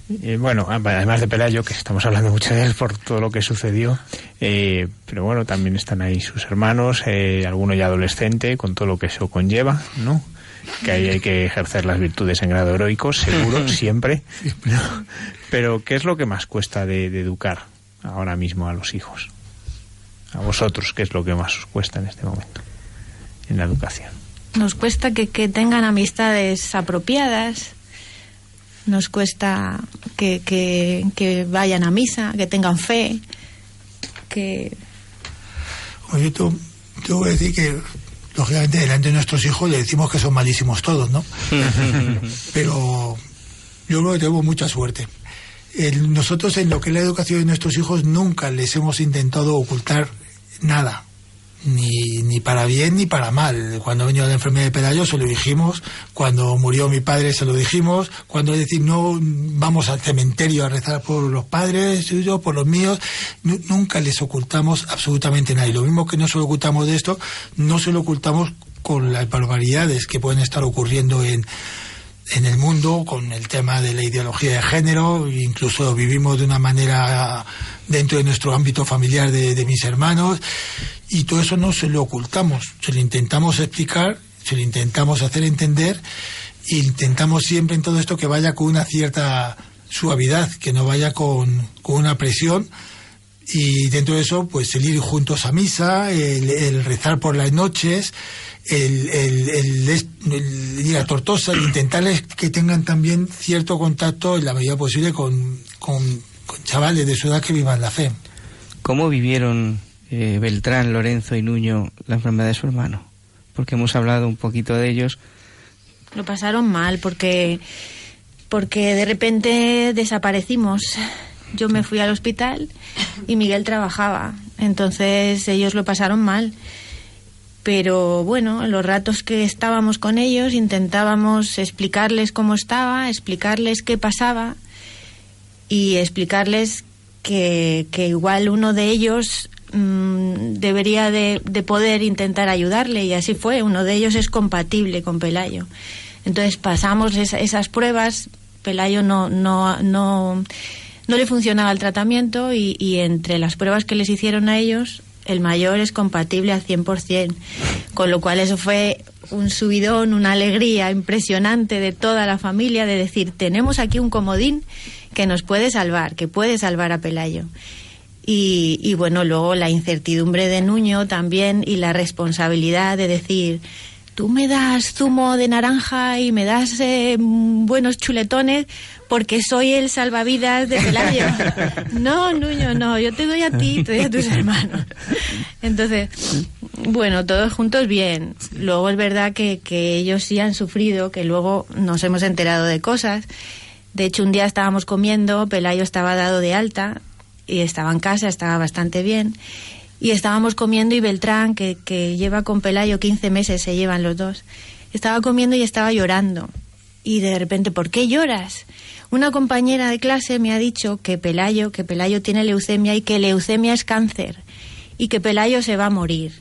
Eh, bueno, además de Pelayo, que estamos hablando de él por todo lo que sucedió, eh, pero bueno, también están ahí sus hermanos, eh, alguno ya adolescente, con todo lo que eso conlleva, ¿no? Que ahí hay que ejercer las virtudes en grado heroico, seguro, siempre. Pero, pero, ¿qué es lo que más cuesta de, de educar ahora mismo a los hijos? A vosotros, ¿qué es lo que más os cuesta en este momento en la educación? Nos cuesta que, que tengan amistades apropiadas, nos cuesta que, que- que vayan a misa, que tengan fe, que... Oye, tú, yo voy a decir que, lógicamente, delante de nuestros hijos le decimos que son malísimos todos, ¿no? Pero yo creo que tenemos mucha suerte. El- nosotros en lo que es la educación de nuestros hijos nunca les hemos intentado ocultar nada, ni, ni para bien ni para mal. Cuando venido la enfermedad de Pelayo se lo dijimos, cuando murió mi padre se lo dijimos, cuando decir, no vamos al cementerio a rezar por los padres suyos, por los míos, nu- nunca les ocultamos absolutamente nada. Y lo mismo que no se lo ocultamos de esto, no se lo ocultamos con las barbaridades que pueden estar ocurriendo en, en el mundo con el tema de la ideología de género, incluso vivimos de una manera dentro de nuestro ámbito familiar de, mis hermanos, y todo eso no se lo ocultamos, se lo intentamos explicar, se lo intentamos hacer entender, e intentamos siempre en todo esto que vaya con una cierta suavidad, que no vaya con, con una presión, y dentro de eso, pues el ir juntos a misa, el, el rezar por las noches, el, el, el ir a Tortosa, intentarles que tengan también cierto contacto en la medida posible con, con, con chavales de su edad que vivan la fe. ¿Cómo vivieron eh, Beltrán, Lorenzo y Nuño la enfermedad de su hermano? Porque hemos hablado un poquito de ellos. Lo pasaron mal porque porque de repente desaparecimos. Yo me fui al hospital y Miguel trabajaba. Entonces ellos lo pasaron mal. Pero bueno, en los ratos que estábamos con ellos intentábamos explicarles cómo estaba, explicarles qué pasaba y explicarles que, que igual uno de ellos mm, debería de, de poder intentar ayudarle y así fue. Uno de ellos es compatible con Pelayo. Entonces pasamos esa- esas pruebas, Pelayo no, no, no, no le funcionaba el tratamiento y, entre las pruebas que les hicieron a ellos, el mayor es compatible al 100%, con lo cual eso fue un subidón, una alegría impresionante de toda la familia de decir, tenemos aquí un comodín que nos puede salvar, que puede salvar a Pelayo. Y, y bueno, luego la incertidumbre de Nuño también y la responsabilidad de decir, tú me das zumo de naranja y me das eh, buenos chuletones porque soy el salvavidas de Pelayo. no, Nuño, no, yo te doy a ti, te doy a tus hermanos. Entonces, bueno, todos juntos bien. Luego es verdad que, que ellos sí han sufrido, que luego nos hemos enterado de cosas. De hecho, un día estábamos comiendo, Pelayo estaba dado de alta y estaba en casa, estaba bastante bien. Y estábamos comiendo y Beltrán, que, que lleva con Pelayo 15 meses, se llevan los dos, estaba comiendo y estaba llorando. Y de repente, ¿por qué lloras? Una compañera de clase me ha dicho que Pelayo, que Pelayo tiene leucemia y que leucemia es cáncer y que Pelayo se va a morir.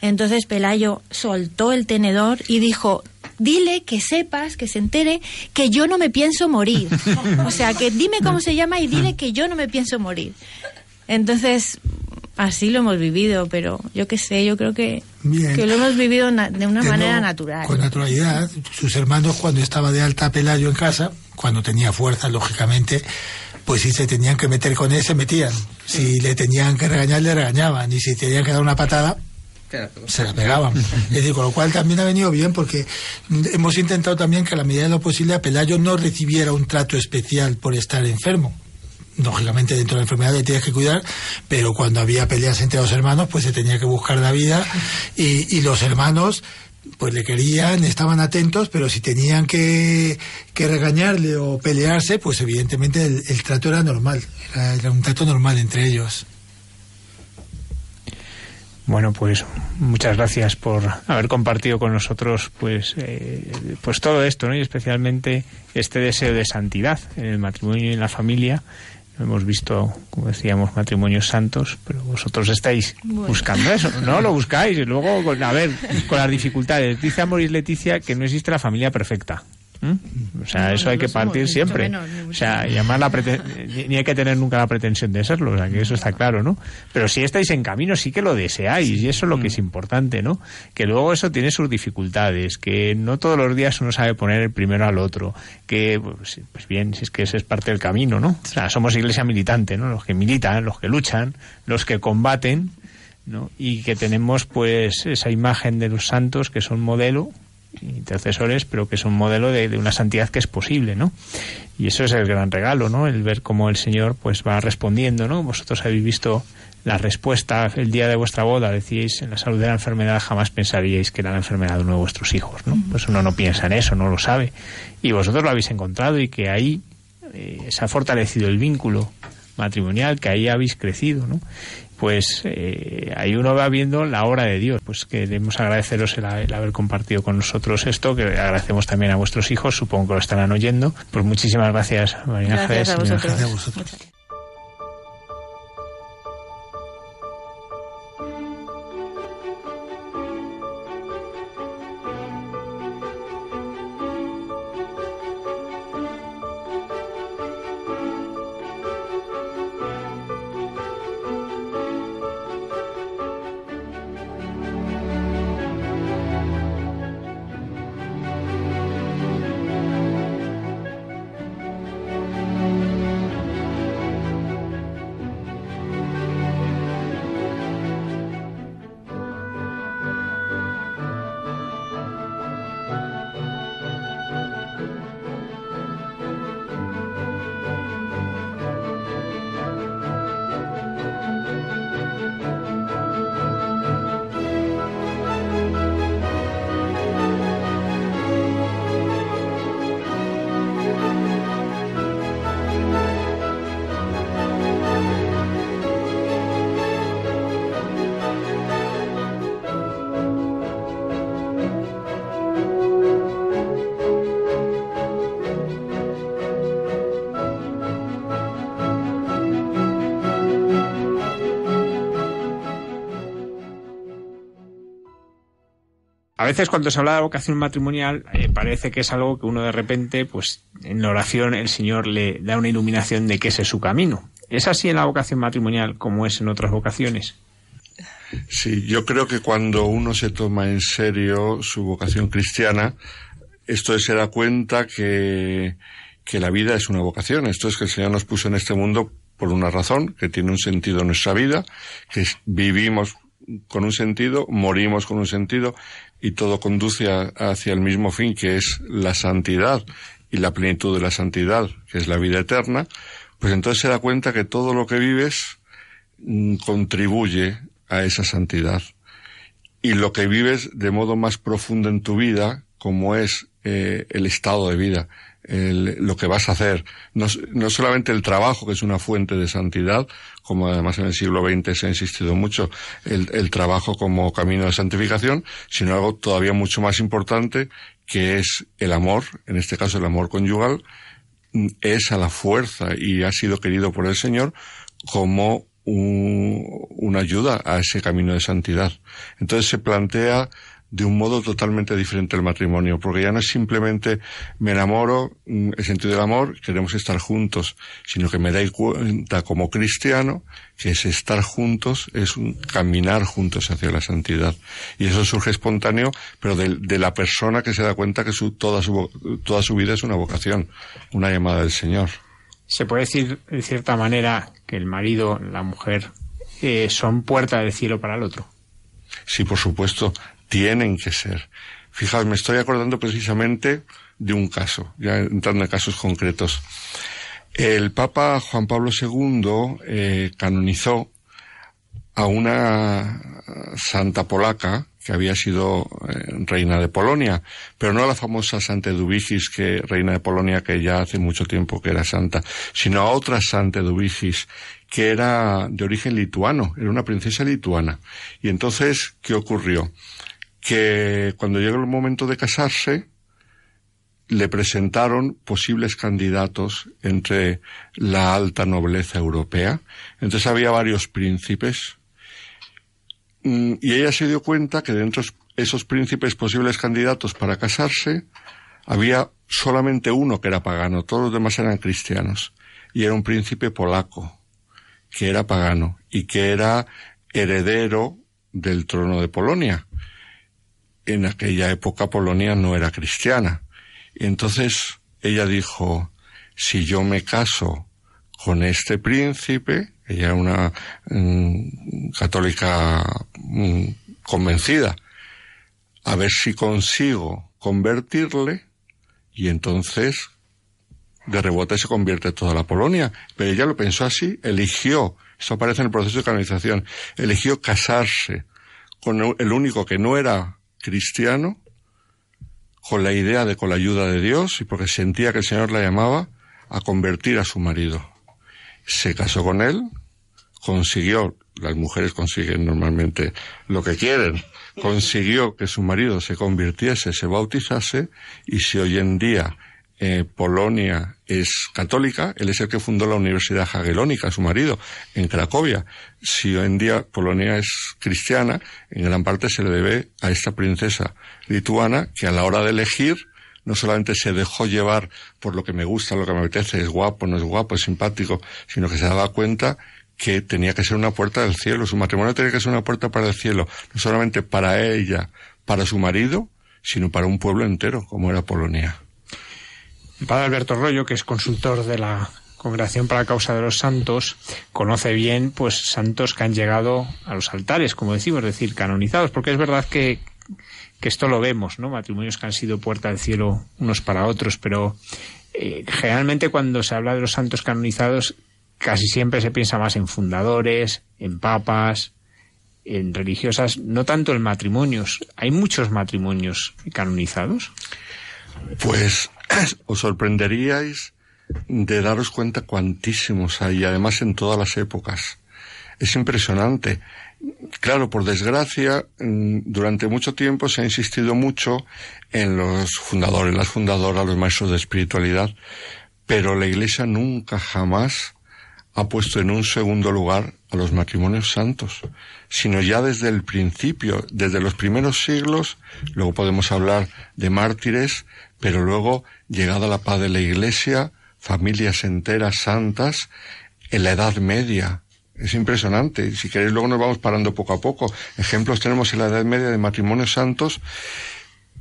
Entonces Pelayo soltó el tenedor y dijo, dile que sepas, que se entere, que yo no me pienso morir. O sea, que dime cómo se llama y dile que yo no me pienso morir. Entonces, así lo hemos vivido, pero yo qué sé, yo creo que, Bien. que lo hemos vivido na- de una De manera natural. Con naturalidad. Sus hermanos, cuando estaba de alta Pelayo en casa, cuando tenía fuerza, lógicamente, pues si se tenían que meter con él, se metían. Si le tenían que regañar, le regañaban. Y si tenían que dar una patada, se la pegaban. Es decir, con lo cual también ha venido bien porque hemos intentado también que a la medida de lo posible a Pelayo no recibiera un trato especial por estar enfermo. Lógicamente dentro de la enfermedad le tienes que cuidar, pero cuando había peleas entre los hermanos, pues se tenía que buscar la vida y, los hermanos pues le querían, estaban atentos, pero si tenían que, que regañarle o pelearse, pues evidentemente el, trato era normal, era, era un trato normal entre ellos. Bueno, pues muchas gracias por haber compartido con nosotros pues eh, pues todo esto, ¿no? Y especialmente este deseo de santidad en el matrimonio y en la familia. Hemos visto, como decíamos, matrimonios santos, pero vosotros estáis Bueno. buscando eso, ¿no? Lo buscáis y luego, a ver, con las dificultades. Dice Amoris Leticia que no existe la familia perfecta. ¿M? O sea, No, eso no hay que partir siempre. menos, o sea, y además la preten- ni, ni hay que tener nunca la pretensión de serlo, o sea, que eso está claro, ¿no? Pero si estáis en camino, sí que lo deseáis, y eso es lo que es importante, ¿no? Que luego eso tiene sus dificultades, que no todos los días uno sabe poner el primero al otro, que, pues, pues bien, si es que ese es parte del camino, ¿no? O sea, somos iglesia militante, ¿no? Los que militan, los que luchan, los que combaten, ¿no? Y que tenemos, pues, esa imagen de los santos que son modelo, intercesores, pero que son modelo de, de una santidad que es posible, ¿no? Y eso es el gran regalo, ¿no? El ver cómo el Señor pues va respondiendo, ¿no? Vosotros habéis visto la respuesta el día de vuestra boda decíais en la salud de la enfermedad jamás pensaríais que era la enfermedad de uno de vuestros hijos no pues uno no piensa en eso no lo sabe y vosotros lo habéis encontrado y que ahí eh, se ha fortalecido el vínculo matrimonial que ahí habéis crecido no pues eh, ahí uno va viendo la obra de Dios. Pues queremos agradeceros el, haber compartido con nosotros esto, que agradecemos también a vuestros hijos, supongo que lo estarán oyendo. Pues muchísimas gracias, María Gracias a vosotros. Gracias a vosotros. Veces cuando se habla de vocación matrimonial eh, parece que es algo que uno de repente, pues en la oración el Señor le da una iluminación de que ese es su camino. ¿Es así en la vocación matrimonial como es en otras vocaciones? Sí, yo creo que cuando uno se toma en serio su vocación cristiana, esto es se da cuenta que, que la vida es una vocación. Esto es que el Señor nos puso en este mundo por una razón, que tiene un sentido en nuestra vida, que vivimos con un sentido, morimos con un sentido y todo conduce a- hacia el mismo fin que es la santidad y la plenitud de la santidad, que es la vida eterna, pues entonces se da cuenta que todo lo que vives mm, contribuye a esa santidad. Y lo que vives de modo más profundo en tu vida, como es eh, el estado de vida, el- lo que vas a hacer, no, no solamente el trabajo, que es una fuente de santidad, como además en el siglo XX se ha insistido mucho, el, trabajo como camino de santificación, sino algo todavía mucho más importante, que es el amor, en este caso el amor conyugal, es a la fuerza y ha sido querido por el Señor como un- una ayuda a ese camino de santidad. Entonces se plantea de un modo totalmente diferente el matrimonio, porque ya no es simplemente me enamoro, mm, el sentido del amor, queremos estar juntos, sino que me da cuenta como cristiano que ese estar juntos es un caminar juntos hacia la santidad. Y eso surge espontáneo, pero de, de la persona que se da cuenta que su, toda, su, toda su vida es una vocación, una llamada del Señor. Se puede decir de cierta manera que el marido, la mujer, eh, son puerta del cielo para el otro. Sí, por supuesto, tienen que ser. Fijaos, me estoy acordando precisamente de un caso, ya entrando en casos concretos. El Papa Juan Pablo II eh, canonizó a una santa polaca que había sido eh, reina de Polonia, pero no a la famosa Santa Eduvigis, que reina de Polonia que ya hace mucho tiempo que era santa, sino a otra Santa Eduvigis que era de origen lituano, era una princesa lituana. Y entonces, ¿qué ocurrió? Que cuando llegó el momento de casarse, le presentaron posibles candidatos entre la alta nobleza europea. Entonces había varios príncipes. Mm, Y ella se dio cuenta que dentro de esos príncipes posibles candidatos para casarse, había solamente uno que era pagano, todos los demás eran cristianos. Y era un príncipe polaco, que era pagano y que era heredero del trono de Polonia. En aquella época Polonia no era cristiana. Y entonces ella dijo, si yo me caso con este príncipe, ella era una mm, católica mm, convencida, a ver si consigo convertirle y entonces de rebote se convierte toda la Polonia. Pero ella lo pensó así, eligió Esto aparece en el proceso de canonización. Eligió casarse con el único que no era cristiano, con la idea de con la ayuda de Dios y porque sentía que el Señor la llamaba a convertir a su marido. Se casó con él, consiguió, las mujeres consiguen normalmente lo que quieren, consiguió que su marido se convirtiese, se bautizase, y si hoy en día eh, Polonia es católica, él es el que fundó la Universidad Jagellónica, su marido, en Cracovia. Si hoy en día Polonia es cristiana, en gran parte se le debe a esta princesa lituana que a la hora de elegir no solamente se dejó llevar por lo que me gusta, lo que me apetece, es guapo, no es guapo, es simpático, sino que se daba cuenta que tenía que ser una puerta del cielo, su matrimonio tenía que ser una puerta para el cielo, no solamente para ella, para su marido, sino para un pueblo entero, como era Polonia. El padre Alberto Rollo, que es consultor de la Congregación para la Causa de los Santos, conoce bien pues santos que han llegado a los altares, como decimos, es decir, canonizados, porque es verdad que, que esto lo vemos, ¿no? Matrimonios que han sido puerta del cielo unos para otros, pero eh, generalmente cuando se habla de los santos canonizados casi siempre se piensa más en fundadores, en papas, en religiosas, no tanto en matrimonios. ¿Hay muchos matrimonios canonizados? Pues os sorprenderíais de daros cuenta cuantísimos hay, además en todas las épocas. Es impresionante. Claro, por desgracia, mm, durante mucho tiempo se ha insistido mucho en los fundadores, las fundadoras, los maestros de espiritualidad, pero la Iglesia nunca jamás ha puesto en un segundo lugar a los matrimonios santos, sino ya desde el principio, desde los primeros siglos, luego podemos hablar de mártires, pero luego, llegada la paz de la Iglesia, familias enteras santas, en la Edad Media. Es impresionante. Si queréis, luego nos vamos parando poco a poco. Ejemplos tenemos en la Edad Media de matrimonios santos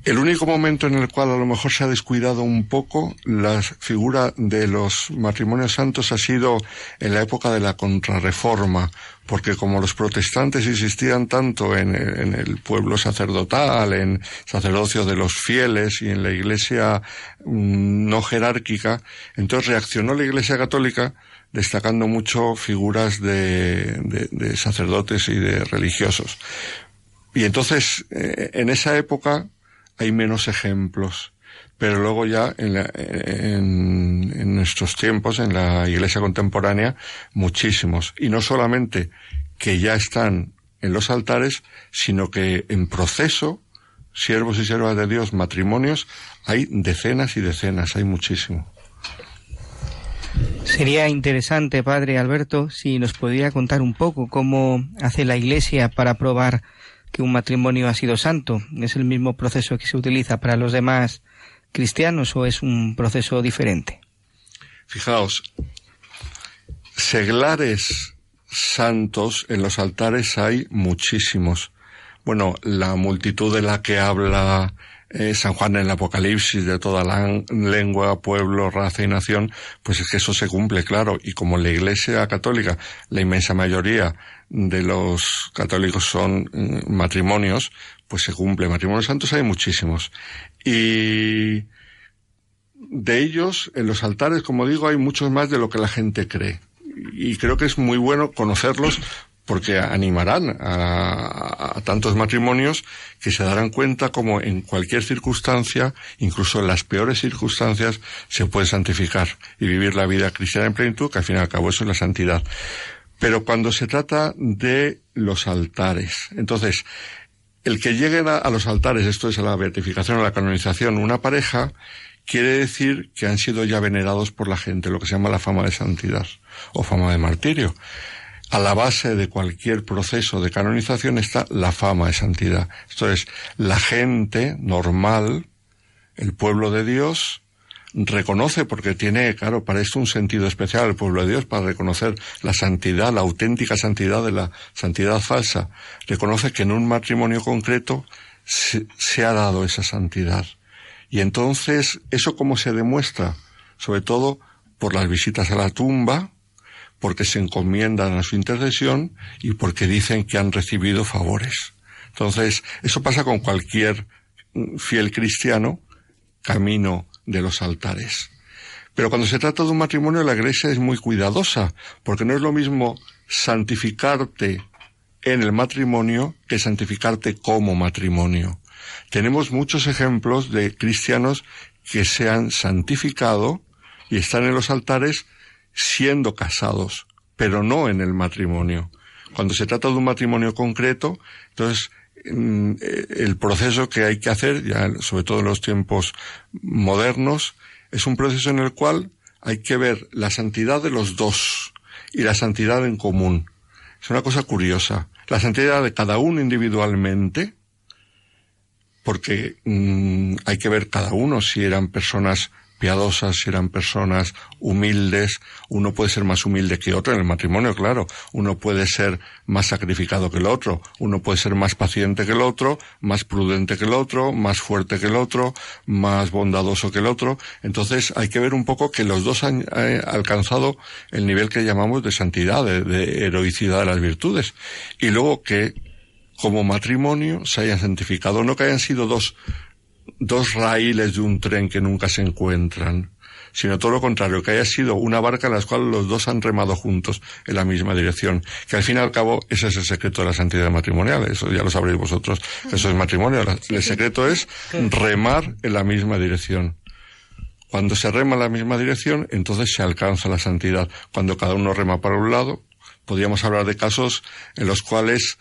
el único momento en el cual a lo mejor se ha descuidado un poco la figura de los matrimonios santos ha sido en la época de la contrarreforma, porque como los protestantes insistían tanto en, el pueblo sacerdotal, en sacerdocio de los fieles y en la iglesia mm, no jerárquica, entonces reaccionó la iglesia católica destacando mucho figuras de, sacerdotes y de religiosos. Y entonces, eh, en esa época, hay menos ejemplos. Pero luego ya en, en, nuestros tiempos, en la iglesia contemporánea, muchísimos. Y no solamente que ya están en los altares, sino que en proceso, siervos y siervas de Dios, matrimonios, hay decenas y decenas, hay muchísimo. Sería interesante, padre Alberto, si nos podría contar un poco cómo hace la Iglesia para probar que un matrimonio ha sido santo? ¿Es el mismo proceso que se utiliza para los demás cristianos o es un proceso diferente? Fijaos, seglares santos en los altares hay muchísimos. Bueno, la multitud de la que habla eh, San Juan en el Apocalipsis de toda la lengua, pueblo, raza y nación, pues es que eso se cumple, claro. Y como la Iglesia Católica, la inmensa mayoría de los católicos son mm, matrimonios, pues se cumple. Matrimonios santos hay muchísimos. Y de ellos, en los altares, como digo, hay muchos más de lo que la gente cree. Y creo que es muy bueno conocerlos porque animarán a, tantos matrimonios que se darán cuenta como en cualquier circunstancia, incluso en las peores circunstancias, se puede santificar y vivir la vida cristiana en plenitud, que al fin y al cabo eso es la santidad. Pero cuando se trata de los altares, entonces, el que lleguen a, los altares, esto es a la beatificación, a la canonización, una pareja, quiere decir que han sido ya venerados por la gente, lo que se llama la fama de santidad o fama de martirio. A la base de cualquier proceso de canonización está la fama de santidad. Esto es, la gente normal, el pueblo de Dios, reconoce, porque tiene, claro, para esto un sentido especial el pueblo de Dios, para reconocer la santidad, la auténtica santidad de la santidad falsa, reconoce que en un matrimonio concreto se, se ha dado esa santidad. Y entonces, ¿eso cómo se demuestra? Sobre todo por las visitas a la tumba, porque se encomiendan a su intercesión y porque dicen que han recibido favores. Entonces, eso pasa con cualquier fiel cristiano camino de los altares. Pero cuando se trata de un matrimonio, la iglesia es muy cuidadosa, porque no es lo mismo santificarte en el matrimonio que santificarte como matrimonio. Tenemos muchos ejemplos de cristianos que se han santificado y están en los altares siendo casados, pero no en el matrimonio. Cuando se trata de un matrimonio concreto, entonces mm, eh, el proceso que hay que hacer, ya sobre todo en los tiempos modernos, es un proceso en el cual hay que ver la santidad de los dos y la santidad en común. Es una cosa curiosa. La santidad de cada uno individualmente, porque mm, hay que ver cada uno si eran personas piadosas, si eran personas humildes, uno puede ser más humilde que otro en el matrimonio, claro, uno puede ser más sacrificado que el otro, uno puede ser más paciente que el otro, más prudente que el otro, más fuerte que el otro, más bondadoso que el otro, entonces hay que ver un poco que los dos han eh, alcanzado el nivel que llamamos de santidad, de heroicidad de las virtudes, y luego que como matrimonio se hayan santificado, no que hayan sido dos dos raíles de un tren que nunca se encuentran, sino todo lo contrario, que haya sido una barca en la cual los dos han remado juntos en la misma dirección. Que al fin y al cabo ese es el secreto de la santidad matrimonial, eso ya lo sabréis vosotros, eso es matrimonio. El secreto es remar en la misma dirección. Cuando se rema en la misma dirección, entonces se alcanza la santidad. Cuando cada uno rema para un lado, podríamos hablar de casos en los cuales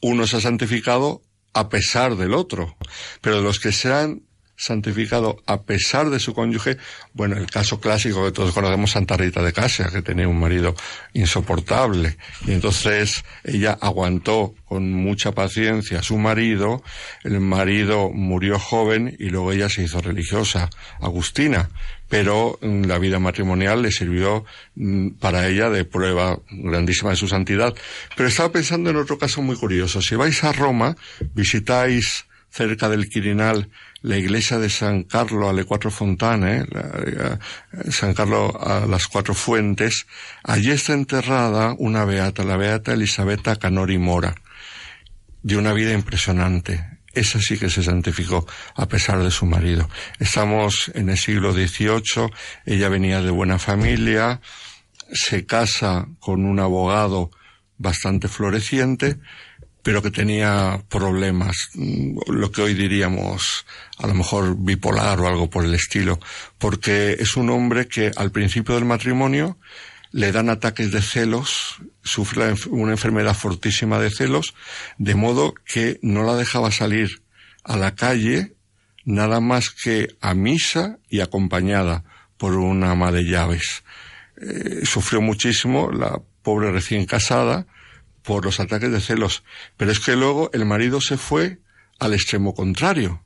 uno se ha santificado a pesar del otro. Pero los que se han santificado a pesar de su cónyuge, bueno, el caso clásico que todos conocemos, Santa Rita de Casia, que tenía un marido insoportable, y entonces ella aguantó con mucha paciencia a su marido, el marido murió joven y luego ella se hizo religiosa, Agustina, pero mm, la vida matrimonial le sirvió mm, para ella de prueba grandísima de su santidad. Pero estaba pensando en otro caso muy curioso. Si vais a Roma, visitáis cerca del Quirinal la iglesia de San Carlo alle Cuatro Fontane, eh, San Carlo a las Cuatro Fuentes, allí está enterrada una beata, la beata Elisabetta Canori Mora, de una vida impresionante. Esa sí que se santificó a pesar de su marido. Estamos en el siglo XVIII, ella venía de buena familia, se casa con un abogado bastante floreciente, pero que tenía problemas, mm, lo que hoy diríamos a lo mejor bipolar o algo por el estilo, porque es un hombre que al principio del matrimonio le dan ataques de celos, sufre una enfermedad fortísima de celos, de modo que no la dejaba salir a la calle nada más que a misa y acompañada por una ama de llaves. Eh, sufrió muchísimo la pobre recién casada, por los ataques de celos. Pero es que luego el marido se fue al extremo contrario.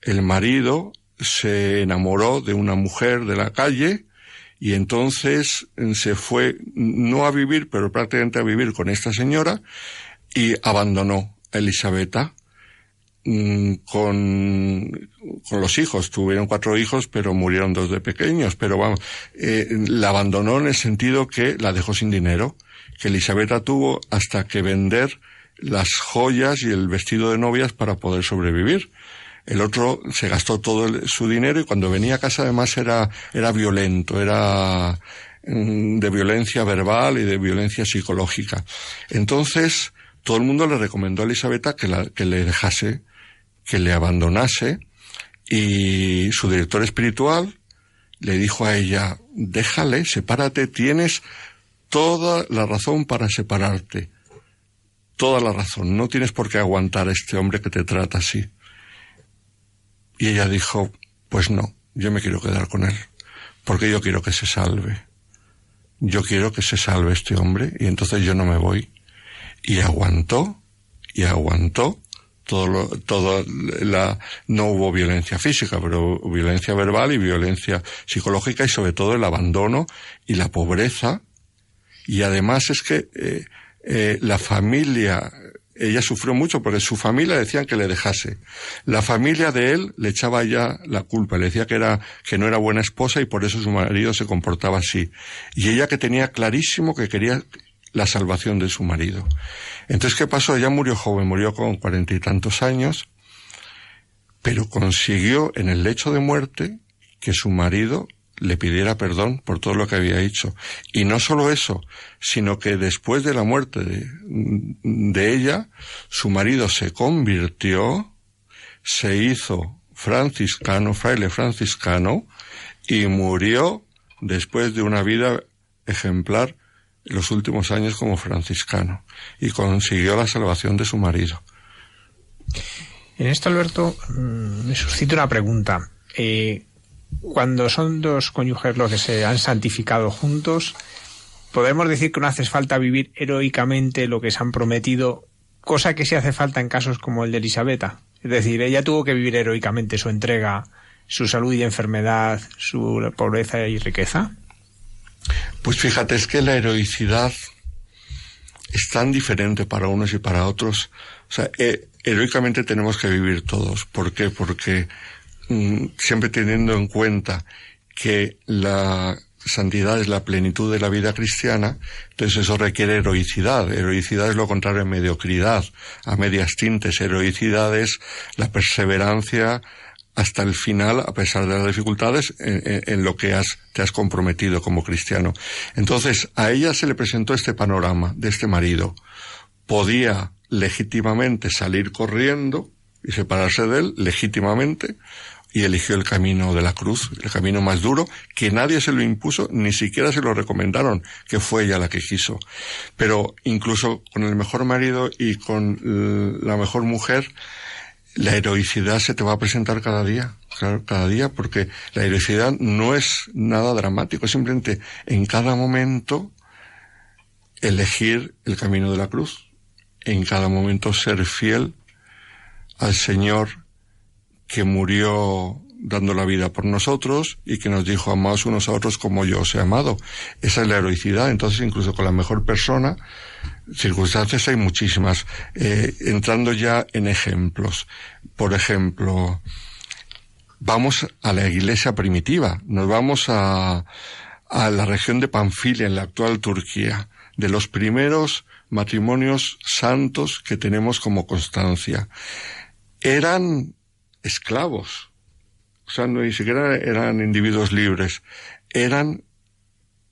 El marido se enamoró de una mujer de la calle y entonces se fue no a vivir, pero prácticamente a vivir con esta señora y abandonó a Elisabetta mm, con, con los hijos. Tuvieron cuatro hijos, pero murieron dos de pequeños. Pero vamos, eh, la abandonó en el sentido que la dejó sin dinero que Elisabetta tuvo hasta que vender las joyas y el vestido de novias para poder sobrevivir. El otro se gastó todo su dinero y cuando venía a casa además era, era violento, era mm, de violencia verbal y de violencia psicológica. Entonces, todo el mundo le recomendó a Elisabetta que, la, que le dejase, que le abandonase y su director espiritual le dijo a ella, déjale, sepárate, tienes toda la razón para separarte. Toda la razón. No tienes por qué aguantar a este hombre que te trata así. Y ella dijo, pues no, yo me quiero quedar con él, porque yo quiero que se salve. Yo quiero que se salve este hombre y entonces yo no me voy. Y aguantó, y aguantó, todo lo, todo la, no hubo violencia física, pero violencia verbal y violencia psicológica y sobre todo el abandono y la pobreza y además es que eh, eh, la familia, ella sufrió mucho porque su familia decían que le dejase. La familia de él le echaba ya la culpa, le decía que era, que no era buena esposa y por eso su marido se comportaba así. Y ella que tenía clarísimo que quería la salvación de su marido. Entonces, ¿qué pasó? Ella murió joven, murió con cuarenta y tantos años, pero consiguió en el lecho de muerte que su marido le pidiera perdón por todo lo que había hecho. Y no solo eso, sino que después de la muerte de, de ella, su marido se convirtió, se hizo franciscano, fraile franciscano, y murió después de una vida ejemplar en los últimos años como franciscano y consiguió la salvación de su marido. En esto, Alberto, mm, me suscita una pregunta. Eh, cuando son dos cónyuges los que se han santificado juntos, ¿podemos decir que no hace falta vivir heroicamente lo que se han prometido, cosa que sí hace falta en casos como el de Elisabetta? Es decir, ella tuvo que vivir heroicamente su entrega, su salud y enfermedad, su pobreza y riqueza. Pues fíjate, es que la heroicidad es tan diferente para unos y para otros. O sea, eh, heroicamente tenemos que vivir todos. ¿Por qué? Porque siempre teniendo en cuenta que la santidad es la plenitud de la vida cristiana, entonces eso requiere heroicidad. Heroicidad es lo contrario a mediocridad, a medias tintes. Heroicidad es la perseverancia hasta el final, a pesar de las dificultades, en, lo que has, te has comprometido como cristiano. Entonces, a ella se le presentó este panorama de este marido. Podía legítimamente salir corriendo y separarse de él legítimamente, y eligió el camino de la cruz, el camino más duro, que nadie se lo impuso, ni siquiera se lo recomendaron, que fue ella la que quiso. Pero incluso con el mejor marido y con la mejor mujer, la heroicidad se te va a presentar cada día, cada día, porque la heroicidad no es nada dramático, es simplemente en cada momento elegir el camino de la cruz, en cada momento ser fiel al Señor que murió dando la vida por nosotros y que nos dijo amaos unos a otros como yo os he amado. Esa es la heroicidad. Entonces, incluso con la mejor persona, circunstancias hay muchísimas. Eh, entrando ya en ejemplos. Por ejemplo, vamos a la iglesia primitiva. Nos vamos a, a la región de Panfilia, en la actual Turquía. De los primeros matrimonios santos que tenemos como constancia. Eran esclavos. O sea, no ni siquiera eran individuos libres, eran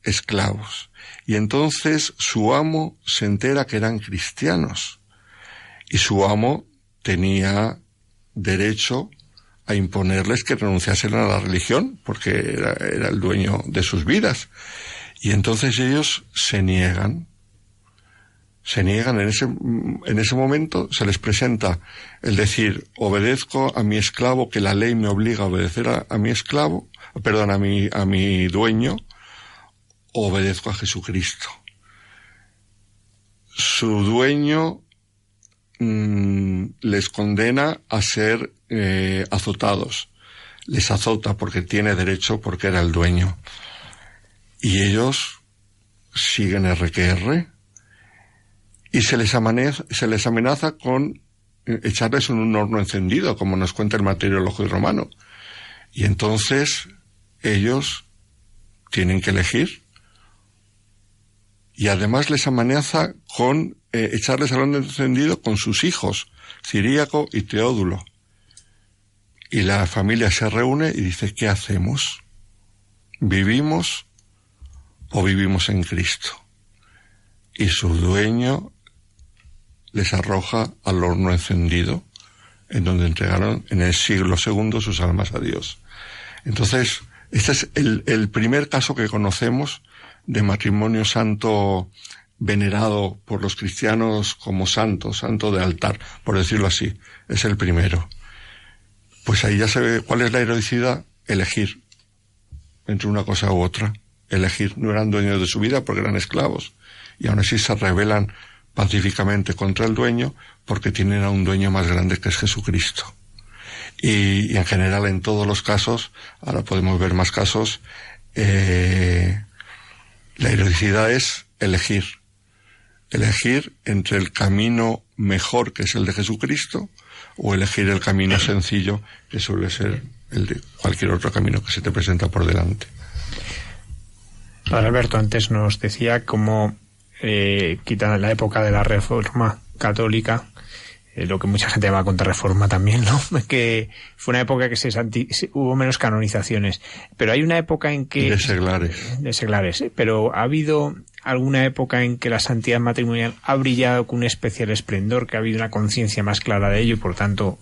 esclavos. Y entonces su amo se entera que eran cristianos. Y su amo tenía derecho a imponerles que renunciasen a la religión, porque era, era el dueño de sus vidas. Y entonces ellos se niegan se niegan en ese, en ese momento, se les presenta el decir, obedezco a mi esclavo, que la ley me obliga a obedecer a, mi esclavo, perdón, a mi, a mi dueño, obedezco a Jesucristo. Su dueño mm, les condena a ser eh, azotados. Les azota porque tiene derecho, porque era el dueño. Y ellos siguen RQR y se les, amenaza, con eh, echarles en un horno encendido, como nos cuenta el materiólogo romano. Y entonces ellos tienen que elegir y además les amenaza con eh, echarles al horno encendido con sus hijos, Ciríaco y Teódulo. Y la familia se reúne y dice, ¿qué hacemos? ¿Vivimos o vivimos en Cristo? Y su dueño les arroja al horno encendido, en donde entregaron en el siglo segundo sus almas a Dios. Entonces, este es el, el primer caso que conocemos de matrimonio santo venerado por los cristianos como santo, santo de altar, por decirlo así. Es el primero. Pues ahí ya se ve cuál es la heroicidad, elegir entre una cosa u otra. Elegir. No eran dueños de su vida porque eran esclavos. Y aún así se rebelan pacíficamente contra el dueño porque tienen a un dueño más grande que es Jesucristo. Y, en general en todos los casos, ahora podemos ver más casos, eh, la heroicidad es elegir. Elegir entre el camino mejor que es el de Jesucristo o elegir el camino sencillo que suele ser el de cualquier otro camino que se te presenta por delante. Padre Alberto antes nos decía cómo eh, la época de la Reforma Católica, lo que mucha gente llama contrarreforma también, ¿no? Que fue una época que se, hubo menos canonizaciones. Pero hay una época en que... De seglares. De seglares, pero ha habido alguna época en que la santidad matrimonial ha brillado con un especial esplendor, que ha habido una conciencia más clara de ello y por tanto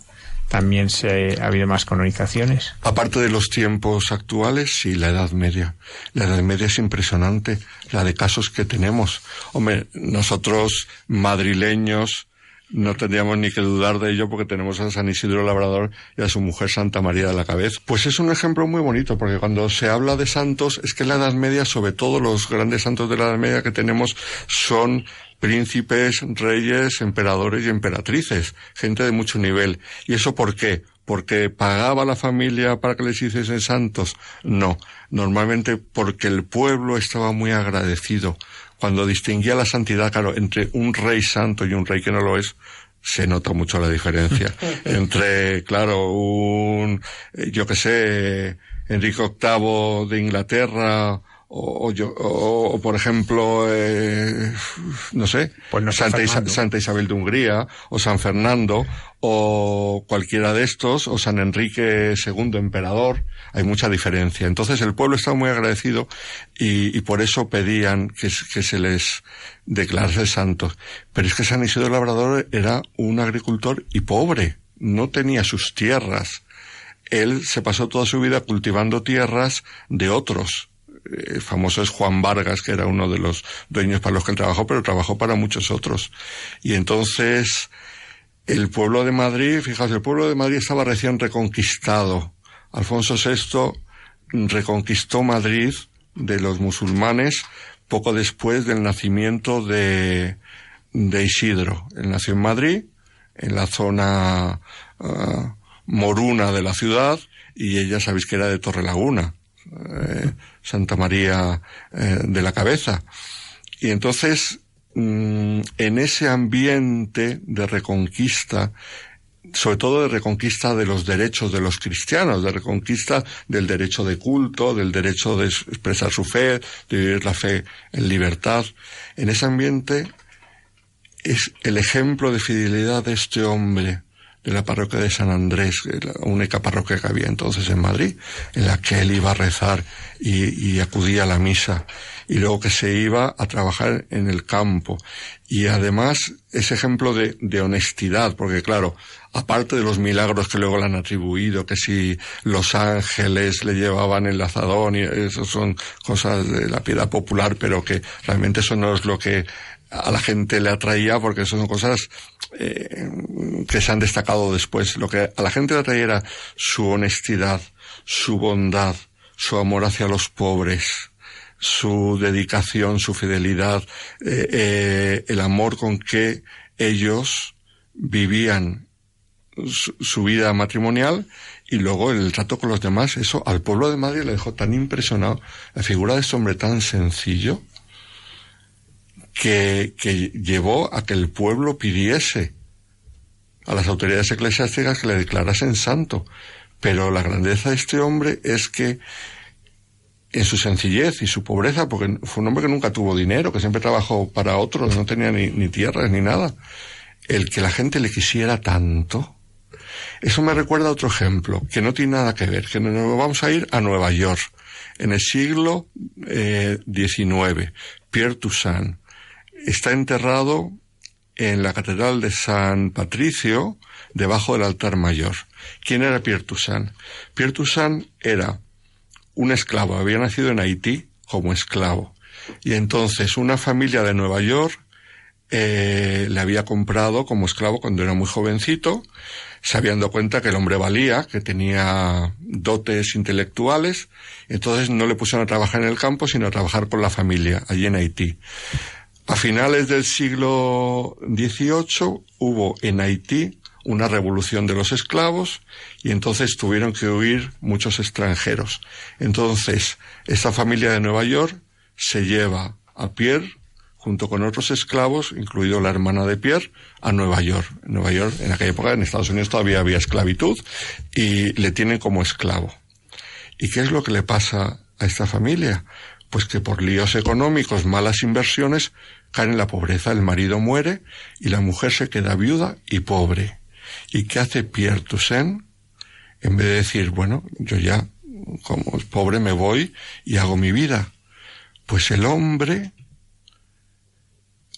también se, ha habido más canonizaciones. Aparte de los tiempos actuales, sí, la Edad Media. La Edad Media es impresionante, la de casos que tenemos. Hombre, nosotros madrileños no tendríamos ni que dudar de ello porque tenemos a San Isidro Labrador y a su mujer Santa María de la Cabeza. Pues es un ejemplo muy bonito porque cuando se habla de santos es que la Edad Media, sobre todo los grandes santos de la Edad Media que tenemos son príncipes, reyes, emperadores y emperatrices, gente de mucho nivel. ¿Y eso por qué? ¿Porque pagaba la familia para que les hiciesen santos? No, normalmente porque el pueblo estaba muy agradecido. Cuando distinguía la santidad, claro, entre un rey santo y un rey que no lo es, se nota mucho la diferencia. entre, claro, un, eh, yo que sé, Enrique VIII de Inglaterra o, yo, o, por ejemplo, eh, no sé, pues Santa, Isabel de Hungría, o San Fernando, o cualquiera de estos, o San Enrique II, emperador, hay mucha diferencia. Entonces el pueblo estaba muy agradecido y, por eso pedían que, que, se les declarase santos. Pero es que San Isidro Labrador era un agricultor y pobre, no tenía sus tierras. Él se pasó toda su vida cultivando tierras de otros el famoso es Juan Vargas, que era uno de los dueños para los que él trabajó, pero trabajó para muchos otros. Y entonces, el pueblo de Madrid, fijaos, el pueblo de Madrid estaba recién reconquistado. Alfonso VI reconquistó Madrid de los musulmanes poco después del nacimiento de, de Isidro. Él nació en Madrid, en la zona ah, moruna de la ciudad, y ella sabéis que era de Torrelaguna. Eh, Santa María eh, de la Cabeza. Y entonces, mm, en ese ambiente de reconquista, sobre todo de reconquista de los derechos de los cristianos, de reconquista del derecho de culto, del derecho de expresar su fe, de vivir la fe en libertad. En ese ambiente es el ejemplo de fidelidad de este hombre de la parroquia de San Andrés, la única parroquia que había entonces en Madrid, en la que él iba a rezar y, acudía a la misa, y luego que se iba a trabajar en el campo. Y además ese ejemplo de, de honestidad, porque claro, aparte de los milagros que luego le han atribuido, que si los ángeles le llevaban el lazadón, y eso son cosas de la piedad popular, pero que realmente eso no es lo que a la gente le atraía porque son cosas eh, que se han destacado después. Lo que a la gente le atraía era su honestidad, su bondad, su amor hacia los pobres, su dedicación, su fidelidad, eh, eh, el amor con que ellos vivían su, su, vida matrimonial y luego el trato con los demás. Eso al pueblo de Madrid le dejó tan impresionado la figura de este hombre tan sencillo que, que llevó a que el pueblo pidiese a las autoridades eclesiásticas que le declarasen santo. Pero la grandeza de este hombre es que en su sencillez y su pobreza, porque fue un hombre que nunca tuvo dinero, que siempre trabajó para otros, no tenía ni, ni tierras ni nada, el que la gente le quisiera tanto, eso me recuerda otro ejemplo, que no tiene nada que ver, que nos vamos a ir a Nueva York, en el siglo XIX, eh, Pierre Toussaint, está enterrado en la Catedral de San Patricio, debajo del altar mayor. ¿Quién era Pierre Toussaint? Pierre Toussaint era un esclavo, había nacido en Haití como esclavo. Y entonces una familia de Nueva York eh, le había comprado como esclavo cuando era muy jovencito, se habían dado cuenta que el hombre valía, que tenía dotes intelectuales, entonces no le pusieron a trabajar en el campo, sino a trabajar con la familia, allí en Haití. A finales del siglo XVIII hubo en Haití una revolución de los esclavos y entonces tuvieron que huir muchos extranjeros. Entonces, esta familia de Nueva York se lleva a Pierre junto con otros esclavos, incluido la hermana de Pierre, a Nueva York. En Nueva York, en aquella época, en Estados Unidos todavía había esclavitud y le tienen como esclavo. ¿Y qué es lo que le pasa a esta familia? Pues que por líos económicos, malas inversiones, cae en la pobreza. El marido muere y la mujer se queda viuda y pobre. ¿Y qué hace Pierre Toussaint? En vez de decir, bueno, yo ya como pobre me voy y hago mi vida. Pues el hombre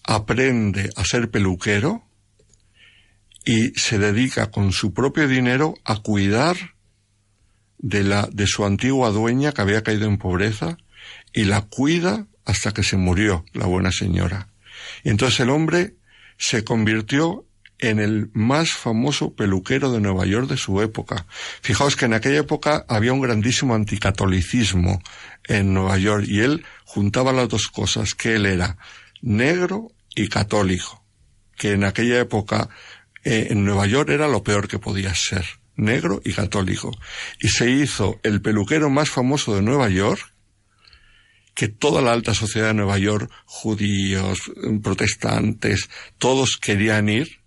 aprende a ser peluquero y se dedica con su propio dinero a cuidar de la de su antigua dueña que había caído en pobreza y la cuida hasta que se murió la buena señora. Y entonces el hombre se convirtió en el más famoso peluquero de Nueva York de su época. Fijaos que en aquella época había un grandísimo anticatolicismo en Nueva York y él juntaba las dos cosas, que él era negro y católico, que en aquella época eh, en Nueva York era lo peor que podía ser, negro y católico. Y se hizo el peluquero más famoso de Nueva York, que toda la alta sociedad de Nueva York, judíos, protestantes, todos querían ir,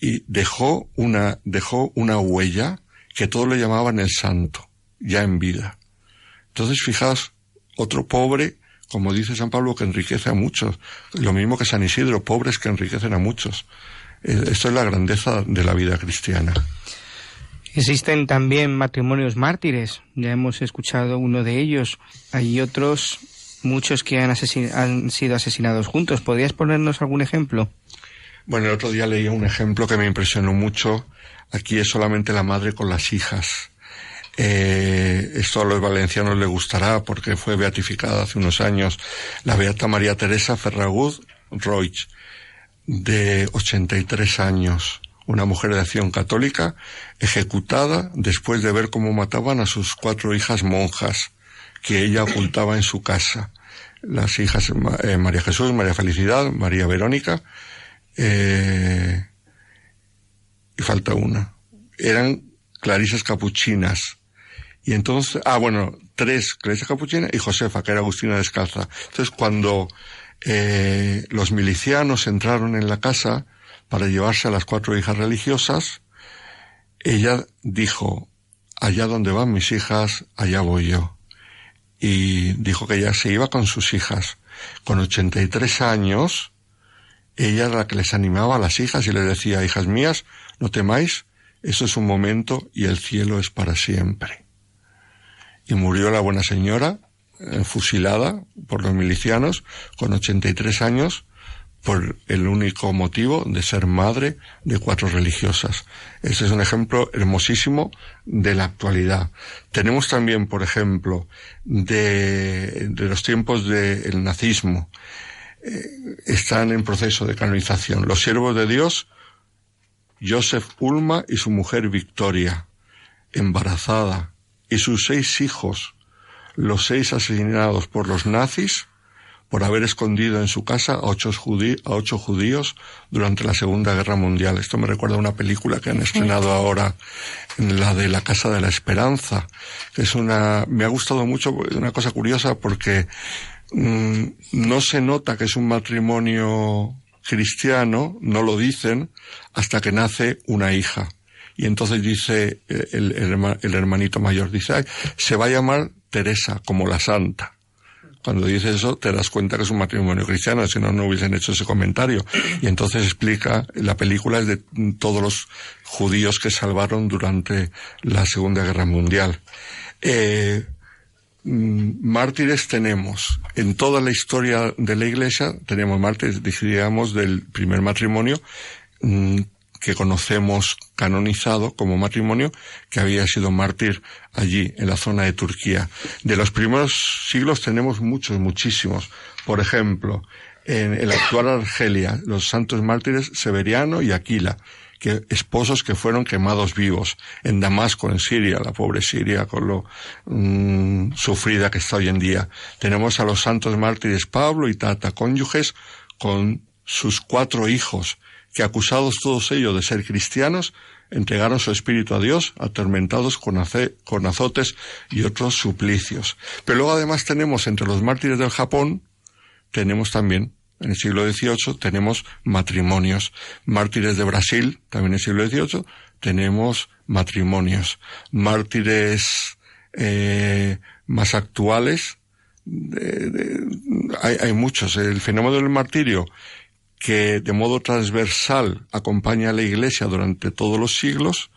y dejó una, dejó una huella que todos le llamaban el santo, ya en vida. Entonces, fijaos, otro pobre, como dice San Pablo, que enriquece a muchos. Lo mismo que San Isidro, pobres que enriquecen a muchos. Eh, esto es la grandeza de la vida cristiana. Existen también matrimonios mártires, ya hemos escuchado uno de ellos. Hay otros, muchos que han, han sido asesinados juntos. ¿Podrías ponernos algún ejemplo? Bueno, el otro día leí un ejemplo que me impresionó mucho. Aquí es solamente la madre con las hijas. Eh, esto a los valencianos les gustará porque fue beatificada hace unos años la beata María Teresa Ferragud Roig, de 83 años, una mujer de acción católica, ejecutada después de ver cómo mataban a sus cuatro hijas monjas que ella ocultaba en su casa. Las hijas eh, María Jesús, María Felicidad, María Verónica, eh, y falta una. Eran clarisas capuchinas. Y entonces, ah, bueno, tres clarisas capuchinas y Josefa, que era Agustina Descalza. Entonces, cuando eh, los milicianos entraron en la casa para llevarse a las cuatro hijas religiosas, ella dijo, allá donde van mis hijas, allá voy yo. Y dijo que ella se iba con sus hijas. Con 83 años, ella era la que les animaba a las hijas y les decía, hijas mías, no temáis, eso es un momento y el cielo es para siempre. Y murió la buena señora, eh, fusilada por los milicianos, con 83 años, por el único motivo de ser madre de cuatro religiosas. Ese es un ejemplo hermosísimo de la actualidad. Tenemos también, por ejemplo, de, de los tiempos del nazismo, eh, están en proceso de canonización. Los siervos de Dios, Joseph Ulma y su mujer Victoria, embarazada, y sus seis hijos, los seis asesinados por los nazis, por haber escondido en su casa a ocho, a ocho, judíos durante la Segunda Guerra Mundial. Esto me recuerda a una película que han estrenado ahora, la de La Casa de la Esperanza, que es una, me ha gustado mucho, una cosa curiosa porque Mm, no se nota que es un matrimonio cristiano, no lo dicen, hasta que nace una hija. Y entonces dice eh, el, el, hermanito mayor, dice, se va a llamar Teresa, como la santa. Cuando dice eso, te das cuenta que es un matrimonio cristiano, si no, no hubiesen hecho ese comentario. Y entonces explica, la película es de todos los judíos que salvaron durante la Segunda Guerra Mundial. Eh, Mm, mártires tenemos en toda la historia de la Iglesia tenemos mártires digamos del primer matrimonio mm, que conocemos canonizado como matrimonio que había sido mártir allí en la zona de Turquía de los primeros siglos tenemos muchos muchísimos por ejemplo en el actual Argelia los santos mártires Severiano y Aquila que esposos que fueron quemados vivos en Damasco, en Siria, la pobre Siria con lo mm, sufrida que está hoy en día. Tenemos a los santos mártires Pablo y Tata, cónyuges con sus cuatro hijos, que acusados todos ellos de ser cristianos, entregaron su espíritu a Dios, atormentados con, azotes y otros suplicios. Pero luego además tenemos entre los mártires del Japón, tenemos también en el siglo XVIII tenemos matrimonios. Mártires de Brasil, también en el siglo XVIII, tenemos matrimonios. Mártires eh, más actuales, hay, hay muchos. El fenómeno del martirio, que de modo transversal acompaña a la Iglesia durante todos los siglos,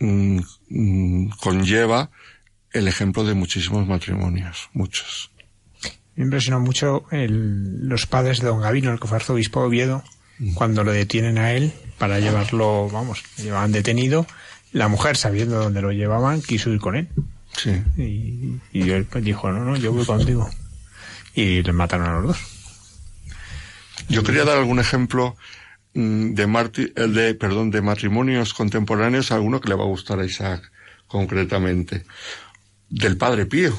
mm, mm, conlleva el ejemplo de muchísimos matrimonios, muchos. Me impresionó mucho el, los padres de don Gavino, el que fue arzobispo de Oviedo, cuando lo detienen a él para llevarlo, vamos, lo llevaban detenido. La mujer, sabiendo dónde lo llevaban, quiso ir con él. Sí. Y, y él dijo, no, no, yo voy contigo. Y le mataron a los dos. Yo quería dar algún ejemplo mm, de, marti- de, perdón, de matrimonios contemporáneos, alguno que le va a gustar a Isaac concretamente. Del Padre Pío.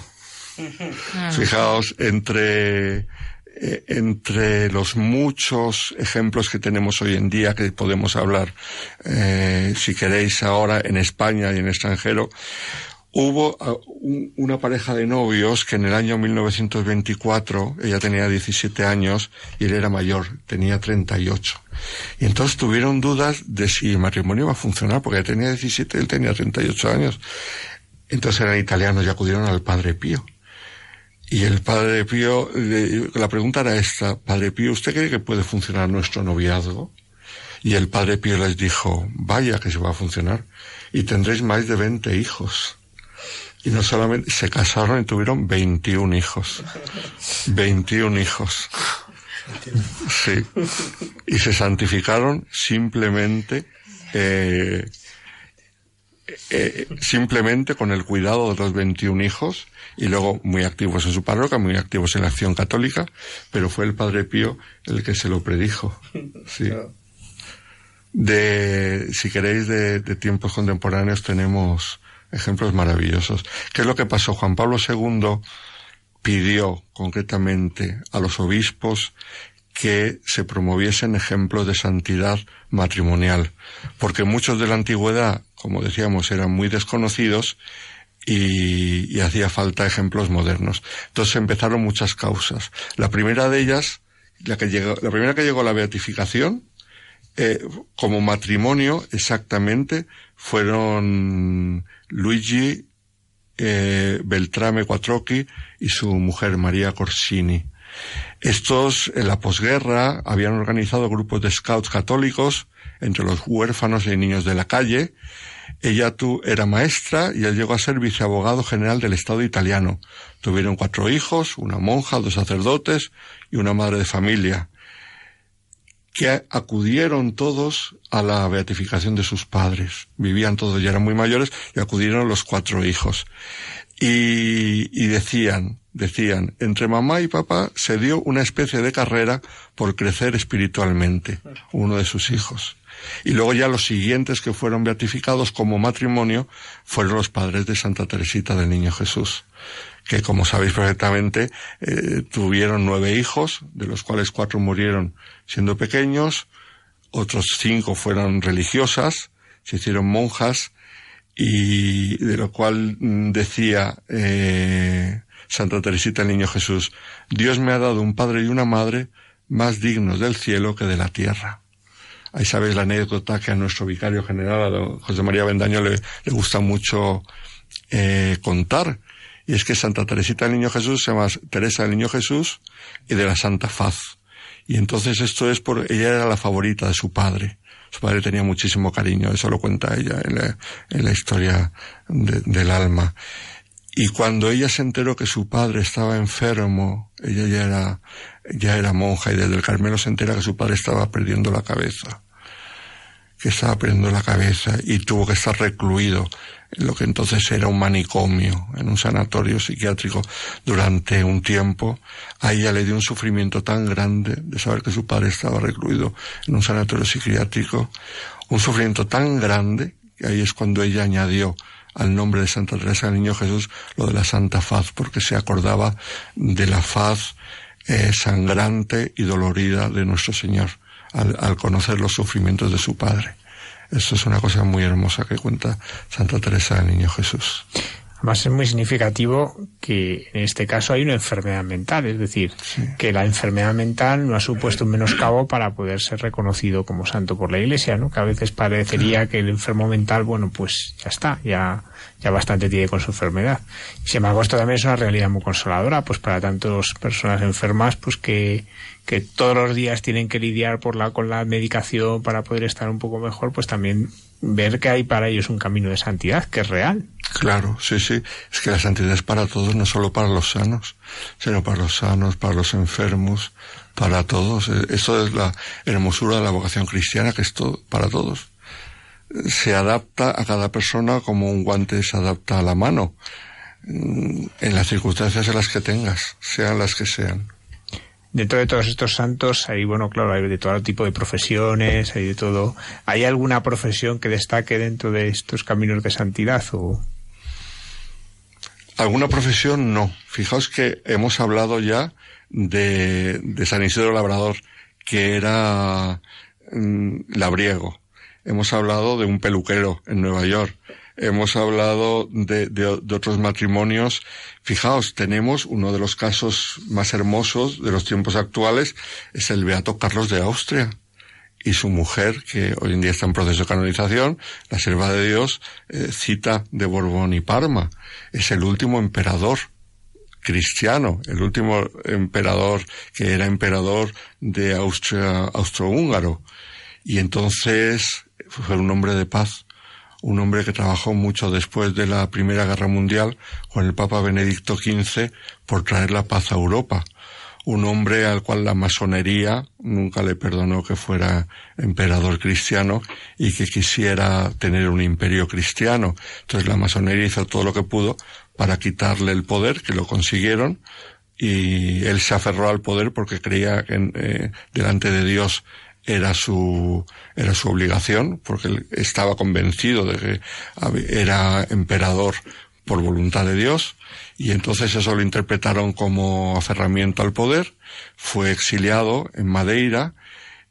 Fijaos, entre, eh, entre los muchos ejemplos que tenemos hoy en día que podemos hablar, eh, si queréis ahora en España y en extranjero, hubo ah, un- una pareja de novios que en el año 1924, ella tenía 17 años y él era mayor, tenía 38. Y entonces tuvieron dudas de si el matrimonio iba a funcionar, porque ella tenía 17 y él tenía 38 años. Entonces eran italianos y acudieron al Padre Pío. Y el Padre Pío, la pregunta era esta, Padre Pío, ¿usted cree que puede funcionar nuestro noviazgo? Y el Padre Pío les dijo, vaya que se va a funcionar. Y tendréis más de 20 hijos. Y no solamente, se casaron y tuvieron 21 hijos. 21 hijos. Sí. Y se santificaron simplemente, eh, eh, simplemente con el cuidado de los 21 hijos y luego muy activos en su parroquia, muy activos en la acción católica, pero fue el Padre Pío el que se lo predijo. Sí. De, si queréis, de, de tiempos contemporáneos tenemos ejemplos maravillosos. ¿Qué es lo que pasó? Juan Pablo II pidió concretamente a los obispos que se promoviesen ejemplos de santidad matrimonial, porque muchos de la antigüedad, como decíamos, eran muy desconocidos y, hacía falta ejemplos modernos. Entonces empezaron muchas causas. La primera de ellas, la que llegó, la primera que llegó a la beatificación, eh, como matrimonio exactamente, fueron Luigi eh, Beltrame Quattrocchi y su mujer María Corsini. Estos, en la posguerra, habían organizado grupos de scouts católicos entre los huérfanos y niños de la calle. Ella tu, era maestra y llegó a ser viceabogado general del Estado italiano. Tuvieron cuatro hijos, una monja, dos sacerdotes y una madre de familia, que acudieron todos a la beatificación de sus padres. Vivían todos, ya eran muy mayores, y acudieron los cuatro hijos. Y, y decían, decían, entre mamá y papá se dio una especie de carrera por crecer espiritualmente, uno de sus hijos. Y luego ya los siguientes que fueron beatificados como matrimonio fueron los padres de Santa Teresita del Niño Jesús, que como sabéis perfectamente eh, tuvieron nueve hijos, de los cuales cuatro murieron siendo pequeños, otros cinco fueron religiosas, se hicieron monjas, y de lo cual mm, decía eh, Santa Teresita el Niño Jesús, Dios me ha dado un padre y una madre más dignos del cielo que de la tierra. Ahí sabéis la anécdota que a nuestro vicario general, a José María Bendaño, le, le gusta mucho eh, contar. Y es que Santa Teresita del Niño Jesús se llama Teresa del Niño Jesús y de la Santa Faz. Y entonces esto es por, ella era la favorita de su padre. Su padre tenía muchísimo cariño, eso lo cuenta ella en la, en la historia de, del alma. Y cuando ella se enteró que su padre estaba enfermo, ella ya era, ya era monja y desde el Carmelo se entera que su padre estaba perdiendo la cabeza. Que estaba perdiendo la cabeza y tuvo que estar recluido lo que entonces era un manicomio, en un sanatorio psiquiátrico durante un tiempo. A ella le dio un sufrimiento tan grande de saber que su padre estaba recluido en un sanatorio psiquiátrico, un sufrimiento tan grande que ahí es cuando ella añadió al nombre de Santa Teresa del Niño Jesús lo de la Santa Faz, porque se acordaba de la faz eh, sangrante y dolorida de nuestro Señor al, al, conocer los sufrimientos de su Padre. Eso es una cosa muy hermosa que cuenta Santa Teresa del Niño Jesús. Además es muy significativo que en este caso hay una enfermedad mental, es decir, que la enfermedad mental no ha supuesto un menoscabo para poder ser reconocido como santo por la Iglesia, ¿no? Que a veces parecería que el enfermo mental, bueno, pues ya está, ya ya bastante tiene con su enfermedad. Sin embargo, esto también es una realidad muy consoladora, pues para tantas personas enfermas, pues que, que todos los días tienen que lidiar por la, con la medicación para poder estar un poco mejor, pues también ver que hay para ellos un camino de santidad que es real. Claro, sí, sí. Es que la santidad es para todos, no solo para los sanos, sino para los sanos, para los enfermos, para todos. Esto es la hermosura de la vocación cristiana, que es todo, para todos. Se adapta a cada persona como un guante se adapta a la mano, mm, en las circunstancias en las que tengas, sean las que sean dentro de todos estos santos hay, bueno, claro, hay de todo tipo de profesiones, hay de todo. ¿Hay alguna profesión que destaque dentro de estos caminos de santidad o...? Alguna profesión no. Fijaos que hemos hablado ya de, San Isidro Labrador, que era mm, labriego. Hemos hablado de un peluquero en Nueva York hemos hablado de, de, otros matrimonios. Fijaos, tenemos uno de los casos más hermosos de los tiempos actuales, es el Beato Carlos de Austria y su mujer, que hoy en día está en proceso de canonización, la sierva de Dios, eh, cita de Borbón y Parma. Es el último emperador cristiano, el último emperador que era emperador de Austria, austrohúngaro. Y entonces fue un hombre de paz un hombre que trabajó mucho después de la Primera Guerra Mundial con el Papa Benedicto XV por traer la paz a Europa. Un hombre al cual la masonería nunca le perdonó que fuera emperador cristiano y que quisiera tener un imperio cristiano. Entonces la masonería hizo todo lo que pudo para quitarle el poder, que lo consiguieron, y él se aferró al poder porque creía que eh, delante de Dios era su, era su obligación, porque él estaba convencido de que era emperador por voluntad de Dios, y entonces eso lo interpretaron como aferramiento al poder, fue exiliado en Madeira,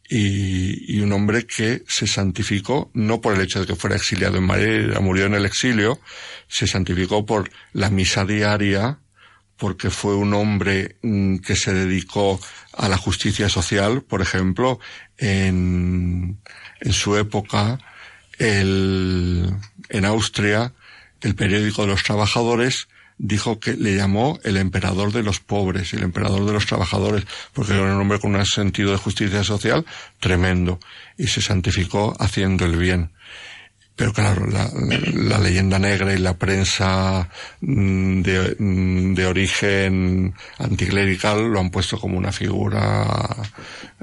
y, y, un hombre que se santificó, no por el hecho de que fuera exiliado en Madeira, murió en el exilio, se santificó por la misa diaria, porque fue un hombre mm, que se dedicó a la justicia social, por ejemplo, en, en su época, el, en Austria, el periódico de los trabajadores dijo que le llamó el emperador de los pobres, el emperador de los trabajadores, porque era un hombre con un sentido de justicia social tremendo, y se santificó haciendo el bien. Pero claro, la, leyenda negra y la prensa mm, de, mm, de, origen anticlerical lo han puesto como una figura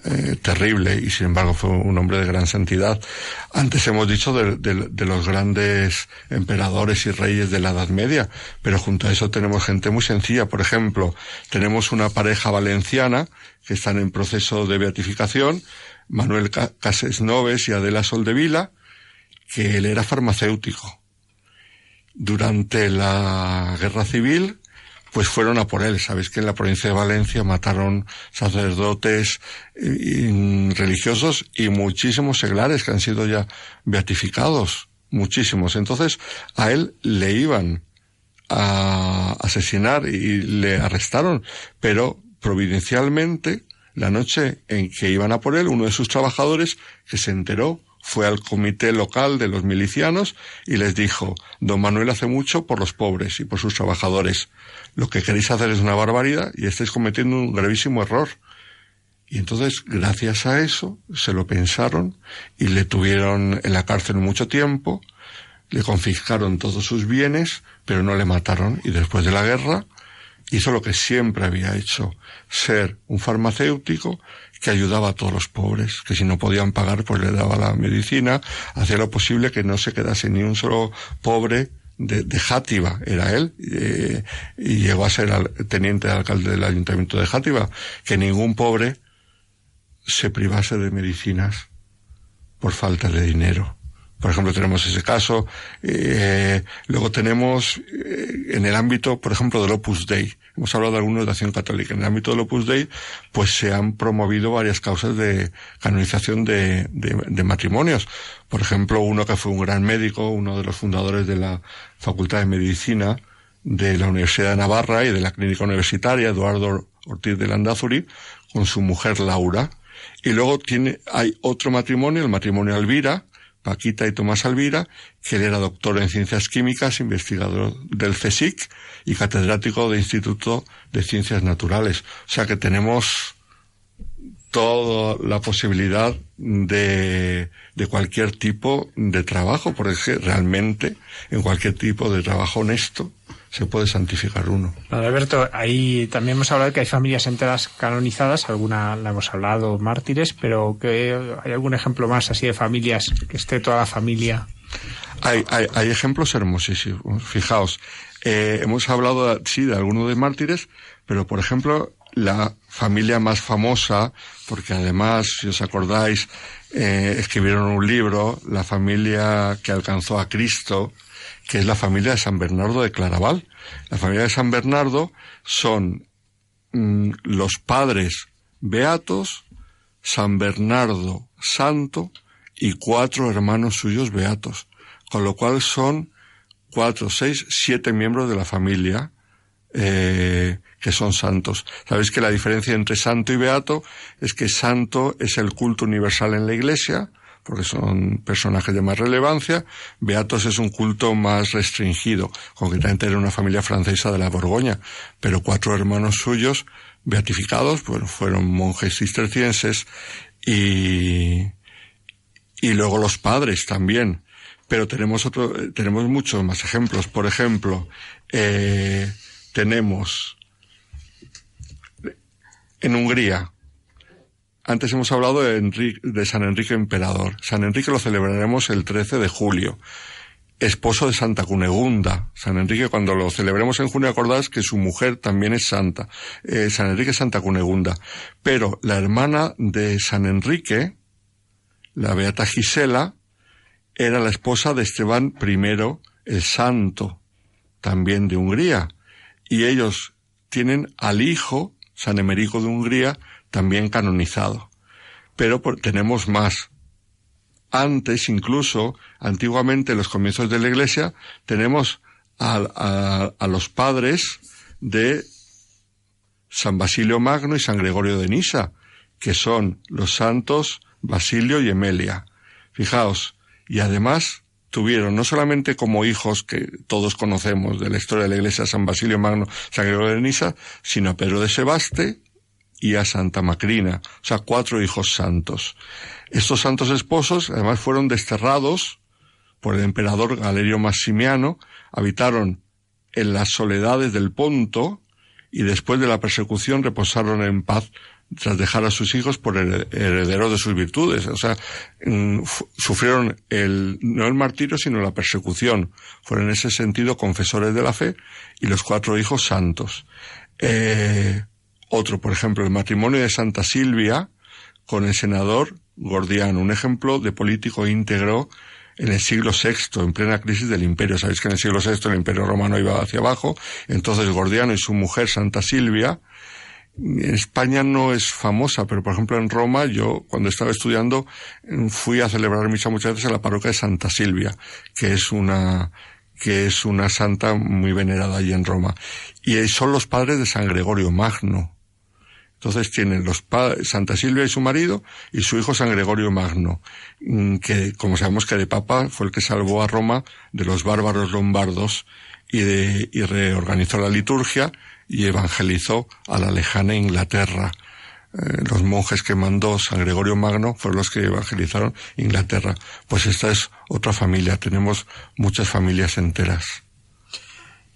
eh, terrible y sin embargo fue un hombre de gran santidad. Antes hemos dicho de, de, los grandes emperadores y reyes de la Edad Media, pero junto a eso tenemos gente muy sencilla. Por ejemplo, tenemos una pareja valenciana que están en proceso de beatificación, Manuel Casesnoves y Adela Soldevila, que él era farmacéutico. Durante la guerra civil, pues fueron a por él. Sabéis que en la provincia de Valencia mataron sacerdotes religiosos y muchísimos seglares que han sido ya beatificados. Muchísimos. Entonces, a él le iban a asesinar y le arrestaron, pero providencialmente, la noche en que iban a por él, uno de sus trabajadores, que se enteró, fue al comité local de los milicianos y les dijo, don Manuel hace mucho por los pobres y por sus trabajadores. Lo que queréis hacer es una barbaridad y estáis cometiendo un gravísimo error. Y entonces, gracias a eso, se lo pensaron y le tuvieron en la cárcel mucho tiempo, le confiscaron todos sus bienes, pero no le mataron. Y después de la guerra, hizo lo que siempre había hecho, ser un farmacéutico que ayudaba a todos los pobres, que si no podían pagar, pues le daba la medicina, hacía lo posible que no se quedase ni un solo pobre de, de Játiva, era él, eh, y llegó a ser teniente de alcalde del ayuntamiento de Játiva, que ningún pobre se privase de medicinas por falta de dinero. Por ejemplo, tenemos ese caso. Eh, luego tenemos eh, en el ámbito, por ejemplo, del Opus Dei. Hemos hablado de algunos de acción católica. En el ámbito del Opus Dei, pues se han promovido varias causas de canonización de, de, matrimonios. Por ejemplo, uno que fue un gran médico, uno de los fundadores de la Facultad de Medicina, de la Universidad de Navarra y de la Clínica Universitaria, Eduardo Ortiz de Landazuri, con su mujer Laura. Y luego tiene, hay otro matrimonio, el matrimonio Alvira, Paquita y Tomás Alvira, que él era doctor en ciencias químicas, investigador del CSIC y catedrático del Instituto de Ciencias Naturales. O sea que tenemos toda la posibilidad de, de cualquier tipo de trabajo, porque realmente en cualquier tipo de trabajo honesto se puede santificar uno. Alberto, ahí también hemos hablado de que hay familias enteras canonizadas, alguna la hemos hablado, mártires, pero que hay algún ejemplo más así de familias, que esté toda la familia. Hay, hay, hay ejemplos hermosísimos. Fijaos, eh, hemos hablado, sí, de algunos de mártires, pero por ejemplo, la familia más famosa, porque además, si os acordáis, eh, escribieron un libro, la familia que alcanzó a Cristo, que es la familia de San Bernardo de Claraval. La familia de San Bernardo son mm, los padres beatos, San Bernardo santo y cuatro hermanos suyos beatos, con lo cual son cuatro, seis, siete miembros de la familia eh, que son santos. Sabéis que la diferencia entre santo y beato es que santo es el culto universal en la iglesia, porque son personajes de más relevancia. Beatos es un culto más restringido, concretamente era una familia francesa de la Borgoña, pero cuatro hermanos suyos beatificados pues, fueron monjes cistercienses y, y luego los padres también. Pero tenemos otro, tenemos muchos más ejemplos. Por ejemplo, eh, tenemos en Hungría antes hemos hablado de, San Enrique Emperador. San Enrique lo celebraremos el 13 de julio. Esposo de Santa Cunegunda. San Enrique, cuando lo celebremos en junio, acordáis que su mujer también es santa. Eh, San Enrique Santa Cunegunda. Pero la hermana de San Enrique, la Beata Gisela, era la esposa de Esteban I, el santo, también de Hungría. Y ellos tienen al hijo, San Emerico de Hungría, también canonizado. Pero tenemos más. Antes, incluso, antiguamente, en los comienzos de la Iglesia, tenemos a, los padres de San Basilio Magno y San Gregorio de Nisa, que son los santos Basilio y Emelia. Fijaos, y además tuvieron no solamente como hijos que todos conocemos de la historia de la iglesia San Basilio Magno, San Gregorio de Nisa, sino a Pedro de Sebaste, y a Santa Macrina, o sea, cuatro hijos santos. Estos santos esposos además fueron desterrados por el emperador Galerio Maximiano, habitaron en las soledades del Ponto y después de la persecución reposaron en paz tras dejar a sus hijos por herederos de sus virtudes. O sea, mm, sufrieron el, no el martirio, sino la persecución. Fueron en ese sentido confesores de la fe y los cuatro hijos santos. Eh, otro, por ejemplo, el matrimonio de Santa Silvia con el senador Gordiano, un ejemplo de político íntegro en el siglo VI, en plena crisis del imperio. Sabéis que en el siglo VI el imperio romano iba hacia abajo, entonces Gordiano y su mujer Santa Silvia, en España no es famosa, pero por ejemplo en Roma, yo cuando estaba estudiando fui a celebrar misa muchas veces en la parroquia de Santa Silvia, que es una que es una santa muy venerada allí en Roma. Y son los padres de San Gregorio Magno, entonces tienen los padres, Santa Silvia y su marido y su hijo San Gregorio Magno, mm, que como sabemos que de papa fue el que salvó a Roma de los bárbaros lombardos y, de, y reorganizó la liturgia y evangelizó a la lejana Inglaterra. Eh, los monjes que mandó San Gregorio Magno fueron los que evangelizaron Inglaterra. Pues esta es otra familia, tenemos muchas familias enteras.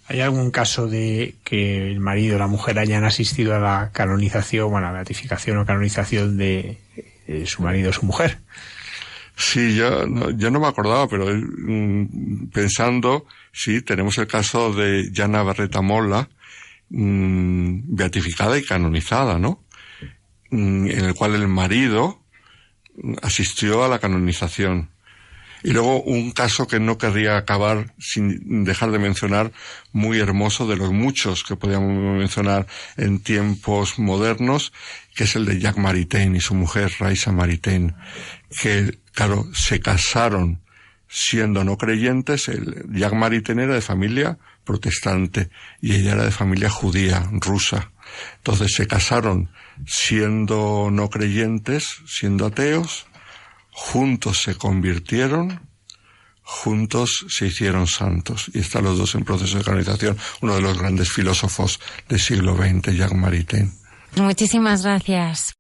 ¿Hay algún caso de que el marido o la mujer hayan asistido a la canonización, bueno, a la beatificación o canonización de, su marido o su mujer? Sí, yo no, me acordaba, pero mm, pensando, sí, tenemos el caso de Jana Barreta Mola, mm, beatificada y canonizada, ¿no? Mm, en el cual el marido asistió a la canonización. Y luego un caso que no querría acabar sin dejar de mencionar, muy hermoso de los muchos que podíamos mencionar en tiempos modernos, que es el de Jacques Maritain y su mujer Raisa Maritain, que, claro, se casaron siendo no creyentes, el Jacques Maritain era de familia protestante y ella era de familia judía, rusa. Entonces se casaron siendo no creyentes, siendo ateos, juntos se convirtieron, juntos se hicieron santos. Y están los dos en proceso de canonización, uno de los grandes filósofos del siglo XX, Jacques Maritain. Muchísimas gracias.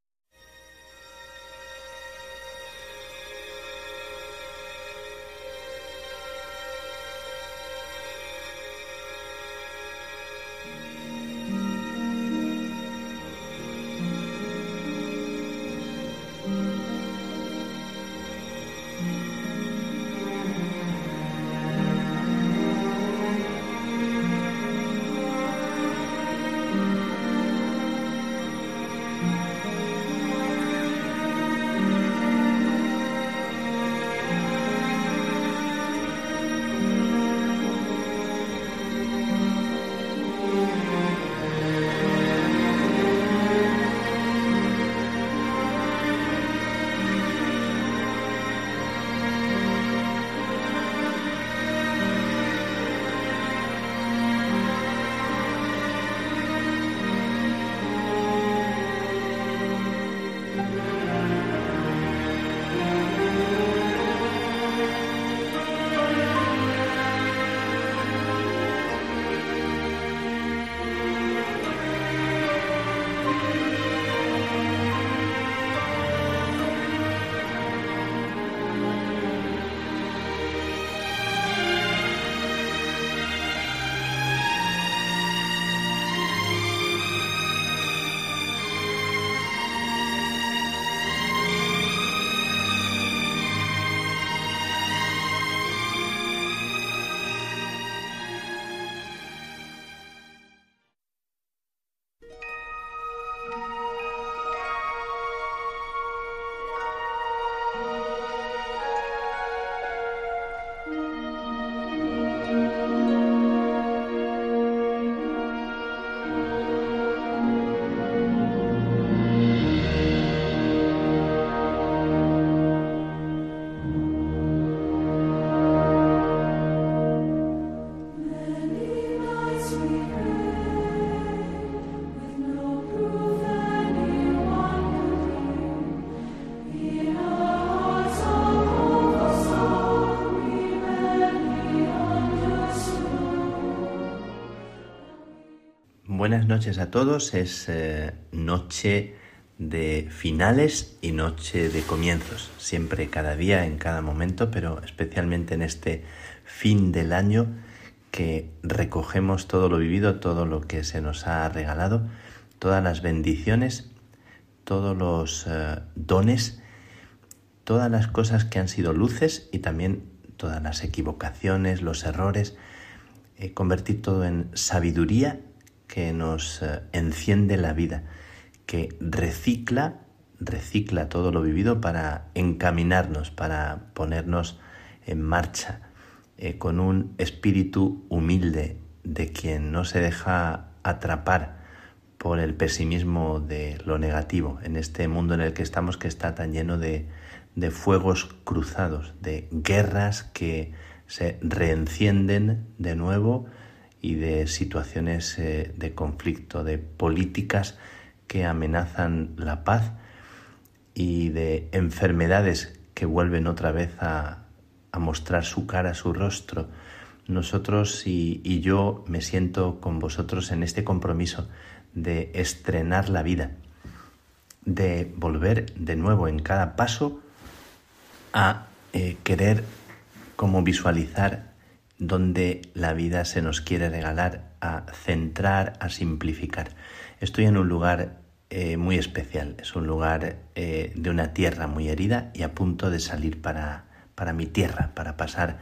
Buenas noches a todos. Es eh, noche de finales y noche de comienzos. Siempre, cada día, en cada momento, pero especialmente en este fin del año que recogemos todo lo vivido, todo lo que se nos ha regalado, todas las bendiciones, todos los eh, dones, todas las cosas que han sido luces y también todas las equivocaciones, los errores, eh, convertir todo en sabiduría que nos eh, enciende la vida, que recicla, recicla todo lo vivido para encaminarnos, para ponernos en marcha, eh, con un espíritu humilde de quien no se deja atrapar por el pesimismo de lo negativo en este mundo en el que estamos que está tan lleno de, de fuegos cruzados, de guerras que se reencienden de nuevo y de situaciones eh, de conflicto, de políticas que amenazan la paz y de enfermedades que vuelven otra vez a, mostrar su cara, su rostro. Nosotros y, yo me siento con vosotros en este compromiso de estrenar la vida, de volver de nuevo en cada paso a eh, querer como visualizar donde la vida se nos quiere regalar a centrar, a simplificar. Estoy en un lugar eh, muy especial, es un lugar eh, de una tierra muy herida y a punto de salir para, para mi tierra, para pasar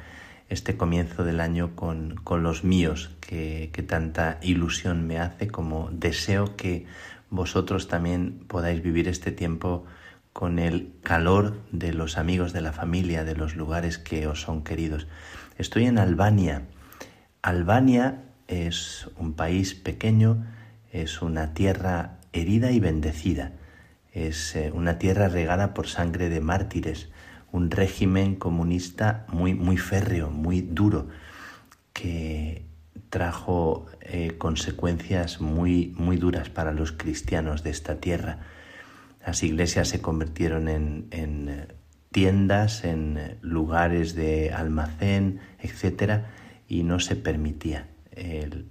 este comienzo del año con, con los míos, que, que tanta ilusión me hace como deseo que vosotros también podáis vivir este tiempo con el calor de los amigos de la familia, de los lugares que os son queridos. Estoy en Albania. Albania es un país pequeño, es una tierra herida y bendecida, es eh, una tierra regada por sangre de mártires, un régimen comunista muy, muy férreo, muy duro, que trajo eh, consecuencias muy, muy duras para los cristianos de esta tierra. Las iglesias se convirtieron en, eh, tiendas, en eh, lugares de almacén, etc., y no se permitía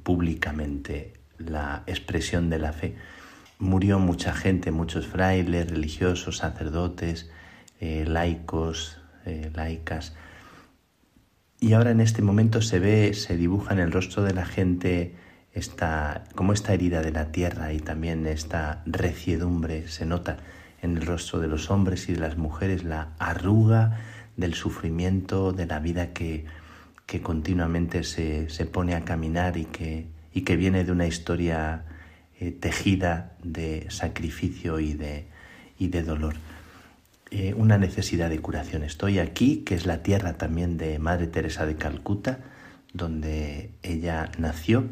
públicamente la expresión de la fe. Murió mucha gente, muchos frailes, religiosos, sacerdotes, laicos, laicas, y ahora en este momento se ve, se dibuja en el rostro de la gente esta, como esta herida de la tierra y también esta reciedumbre se nota en el rostro de los hombres y de las mujeres, la arruga del sufrimiento, de la vida que, que continuamente se, se, pone a caminar y que, y que viene de una historia eh, tejida de sacrificio y de, y de dolor. Eh, una necesidad de curación. Estoy aquí, que es la tierra también de Madre Teresa de Calcuta, donde ella nació.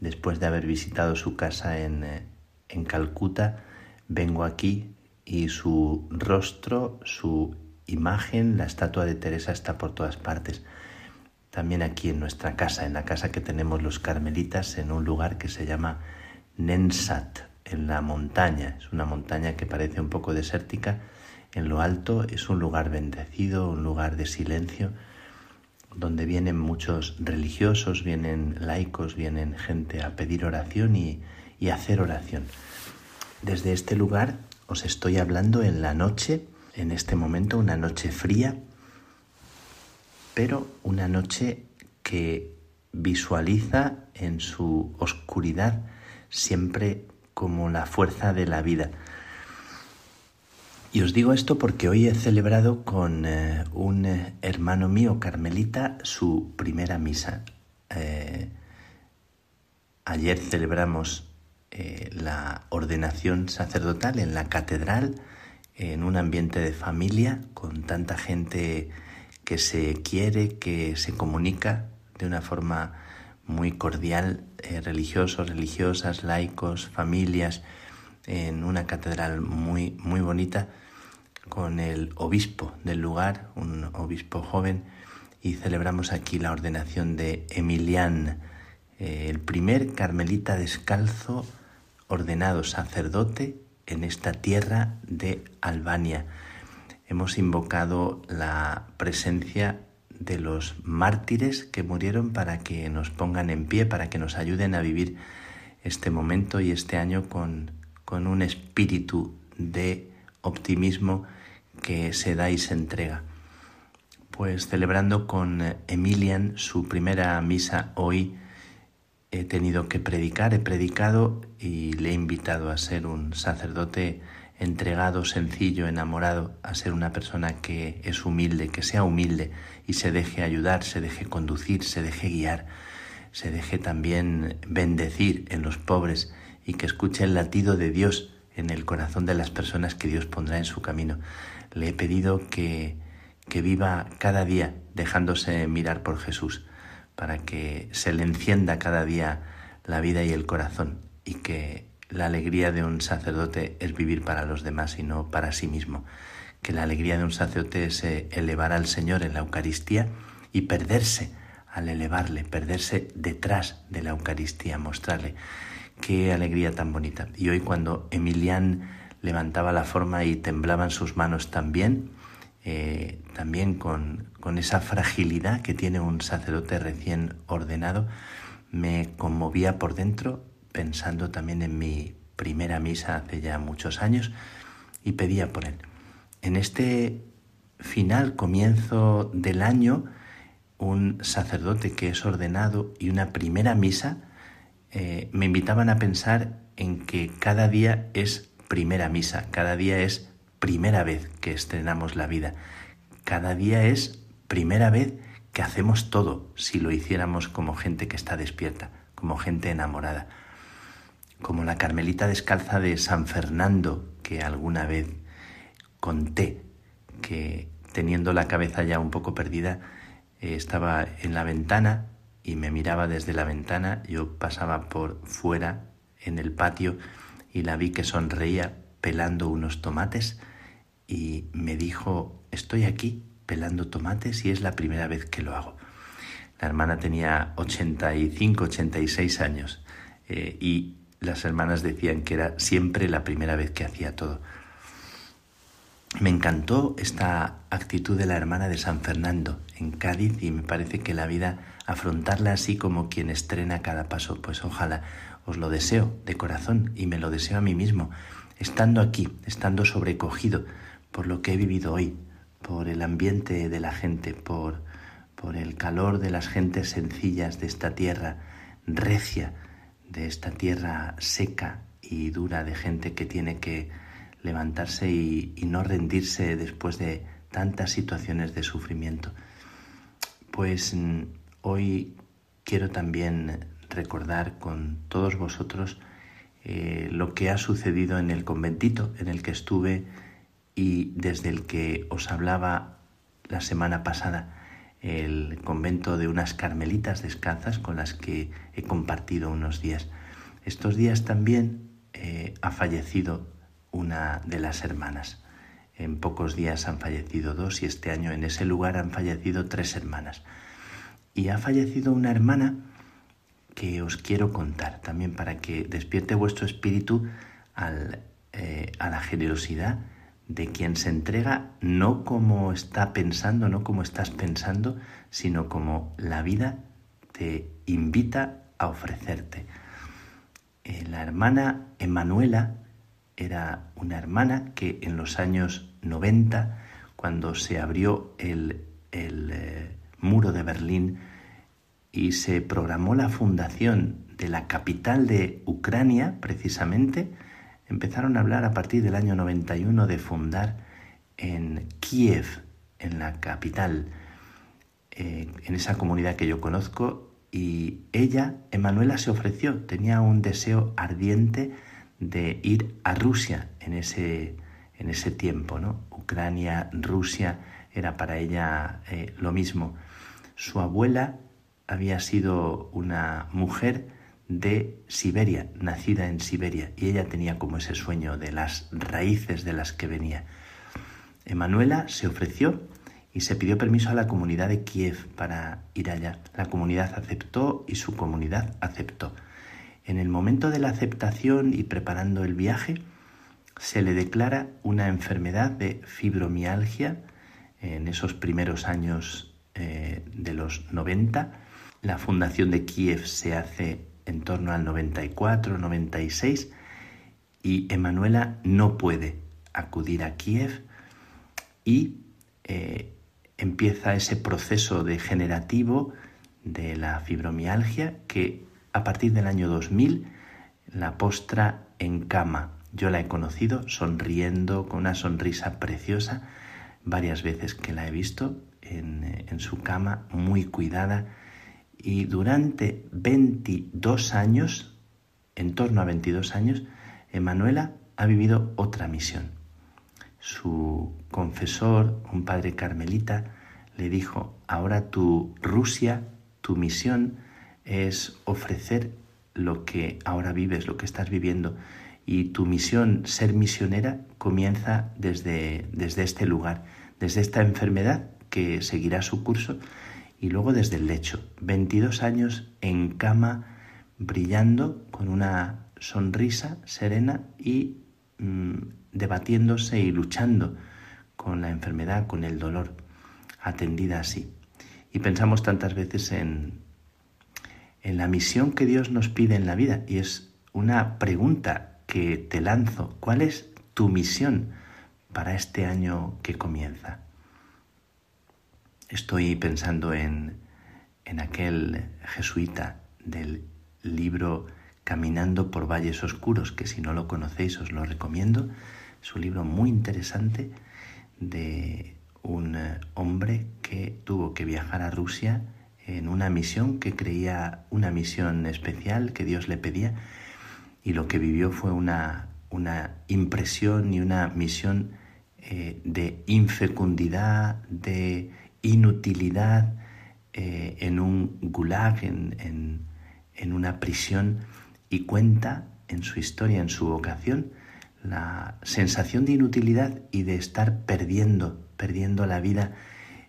Después de haber visitado su casa en, eh, en Calcuta, vengo aquí y su rostro, su imagen, la estatua de Teresa está por todas partes. También aquí en nuestra casa, en la casa que tenemos los carmelitas, en un lugar que se llama Nensat, en la montaña. Es una montaña que parece un poco desértica, en lo alto es un lugar bendecido, un lugar de silencio, donde vienen muchos religiosos, vienen laicos, vienen gente a pedir oración y, y hacer oración. Desde este lugar os estoy hablando en la noche, en este momento una noche fría, pero una noche que visualiza en su oscuridad siempre como la fuerza de la vida y os digo esto porque hoy he celebrado con eh, un eh, hermano mío carmelita su primera misa. Eh, ayer celebramos la ordenación sacerdotal en la catedral, en un ambiente de familia, con tanta gente que se quiere, que se comunica de una forma muy cordial, religiosos, religiosas, laicos, familias, en una catedral muy, muy bonita con el obispo del lugar, un obispo joven, y celebramos aquí la ordenación de Emilián, eh, el primer carmelita descalzo ordenado sacerdote en esta tierra de Albania. Hemos invocado la presencia de los mártires que murieron para que nos pongan en pie, para que nos ayuden a vivir este momento y este año con, con un espíritu de optimismo que se da y se entrega. Pues celebrando con Emilian su primera misa hoy, he tenido que predicar, he predicado y le he invitado a ser un sacerdote entregado, sencillo, enamorado, a ser una persona que es humilde, que sea humilde y se deje ayudar, se deje conducir, se deje guiar, se deje también bendecir en los pobres y que escuche el latido de Dios en el corazón de las personas que Dios pondrá en su camino. Le he pedido que, que viva cada día dejándose mirar por Jesús, para que se le encienda cada día la vida y el corazón y que la alegría de un sacerdote es vivir para los demás y no para sí mismo. Que la alegría de un sacerdote es eh, elevar al Señor en la Eucaristía y perderse al elevarle, perderse detrás de la Eucaristía, mostrarle Qué alegría tan bonita. Y hoy cuando Emilian levantaba la forma y temblaban sus manos también, eh, también con, con esa fragilidad que tiene un sacerdote recién ordenado, me conmovía por dentro pensando también en mi primera misa hace ya muchos años y pedía por él. En este final, comienzo del año, un sacerdote que es ordenado y una primera misa eh, me invitaban a pensar en que cada día es primera misa, cada día es primera vez que estrenamos la vida, cada día es primera vez que hacemos todo si lo hiciéramos como gente que está despierta, como gente enamorada, como la Carmelita descalza de San Fernando que alguna vez conté que teniendo la cabeza ya un poco perdida, eh, estaba en la ventana y me miraba desde la ventana. Yo pasaba por fuera en el patio y la vi que sonreía pelando unos tomates y me dijo, estoy aquí pelando tomates y es la primera vez que lo hago. La hermana tenía 85, 86 años eh, y las hermanas decían que era siempre la primera vez que hacía todo. Me encantó esta actitud de la hermana de San Fernando en Cádiz y me parece que la vida afrontarla así como quien estrena cada paso, pues ojalá os lo deseo de corazón y me lo deseo a mí mismo, estando aquí, estando sobrecogido por lo que he vivido hoy, por el ambiente de la gente, por, por el calor de las gentes sencillas de esta tierra recia, de esta tierra seca y dura de gente que tiene que levantarse y, no rendirse después de tantas situaciones de sufrimiento. Pues mm, hoy quiero también recordar con todos vosotros eh, lo que ha sucedido en el conventito en el que estuve y desde el que os hablaba la semana pasada, el convento de unas carmelitas descalzas con las que he compartido unos días. Estos días también eh, ha fallecido una de las hermanas. En pocos días han fallecido dos y este año en ese lugar han fallecido tres hermanas. Y ha fallecido una hermana que os quiero contar también para que despierte vuestro espíritu eh, a la generosidad de quien se entrega no como está pensando, no como estás pensando, sino como la vida te invita a ofrecerte. Eh, la hermana Emanuela era una hermana que en los años 90, cuando se abrió el, eh, muro de Berlín y se programó la fundación de la capital de Ucrania, precisamente, empezaron a hablar a partir del año 91 de fundar en Kiev, en la capital, eh, en esa comunidad que yo conozco, y ella, Emanuela, se ofreció, tenía un deseo ardiente de ir a Rusia en ese, en ese tiempo, ¿no? Ucrania, Rusia, era para ella eh, lo mismo. Su abuela había sido una mujer de Siberia, nacida en Siberia, y ella tenía como ese sueño de las raíces de las que venía. Emanuela se ofreció y se pidió permiso a la comunidad de Kiev para ir allá. La comunidad aceptó y su comunidad aceptó. En el momento de la aceptación y preparando el viaje, se le declara una enfermedad de fibromialgia en esos primeros años eh, de los 90. La fundación de Kiev se hace en torno al 94, 96 y Emanuela no puede acudir a Kiev y eh, empieza ese proceso degenerativo de la fibromialgia que a partir del año 2000 la postra en cama. Yo la he conocido sonriendo, con una sonrisa preciosa, varias veces que la he visto en, en su cama, muy cuidada. Y durante 22 años, en torno a 22 años, Emanuela ha vivido otra misión. Su confesor, un padre carmelita, le dijo, ahora tu Rusia, tu misión, es ofrecer lo que ahora vives, lo que estás viviendo. Y tu misión, ser misionera, comienza desde, desde este lugar, desde esta enfermedad que seguirá su curso y luego desde el lecho. 22 años en cama, brillando con una sonrisa serena y mm, debatiéndose y luchando con la enfermedad, con el dolor, atendida así. Y pensamos tantas veces en, en la misión que Dios nos pide en la vida. Y es una pregunta que te lanzo. ¿Cuál es tu misión para este año que comienza? Estoy pensando en, en aquel jesuita del libro Caminando por Valles Oscuros, que si no lo conocéis os lo recomiendo. Es un libro muy interesante de un eh, hombre que tuvo que viajar a Rusia en una misión que creía una misión especial que Dios le pedía y lo que vivió fue una, una impresión y una misión eh, de infecundidad, de inutilidad eh, en un gulag, en, en una prisión y cuenta en su historia, en su vocación, la sensación de inutilidad y de estar perdiendo, perdiendo la vida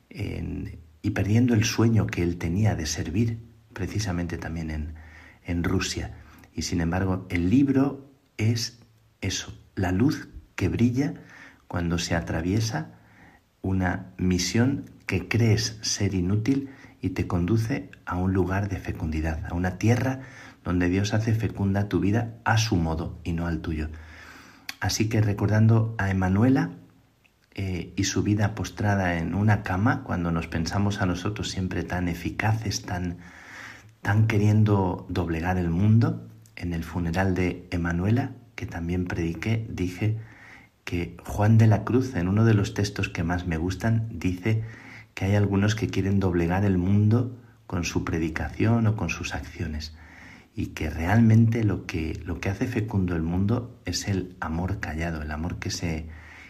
y perdiendo el sueño que él tenía de servir precisamente también en, en Rusia. Y sin embargo, el libro es eso, la luz que brilla cuando se atraviesa una misión que crees ser inútil y te conduce a un lugar de fecundidad, a una tierra donde Dios hace fecunda tu vida a su modo y no al tuyo. Así que recordando a Emanuela eh, y su vida postrada en una cama, cuando nos pensamos a nosotros siempre tan eficaces, tan, tan queriendo doblegar el mundo, en el funeral de Emanuela, que también prediqué, dije que Juan de la Cruz, en uno de los textos que más me gustan, dice que hay algunos que quieren doblegar el mundo con su predicación o con sus acciones y que realmente lo que, lo que hace fecundo el mundo es el amor callado, el amor que se,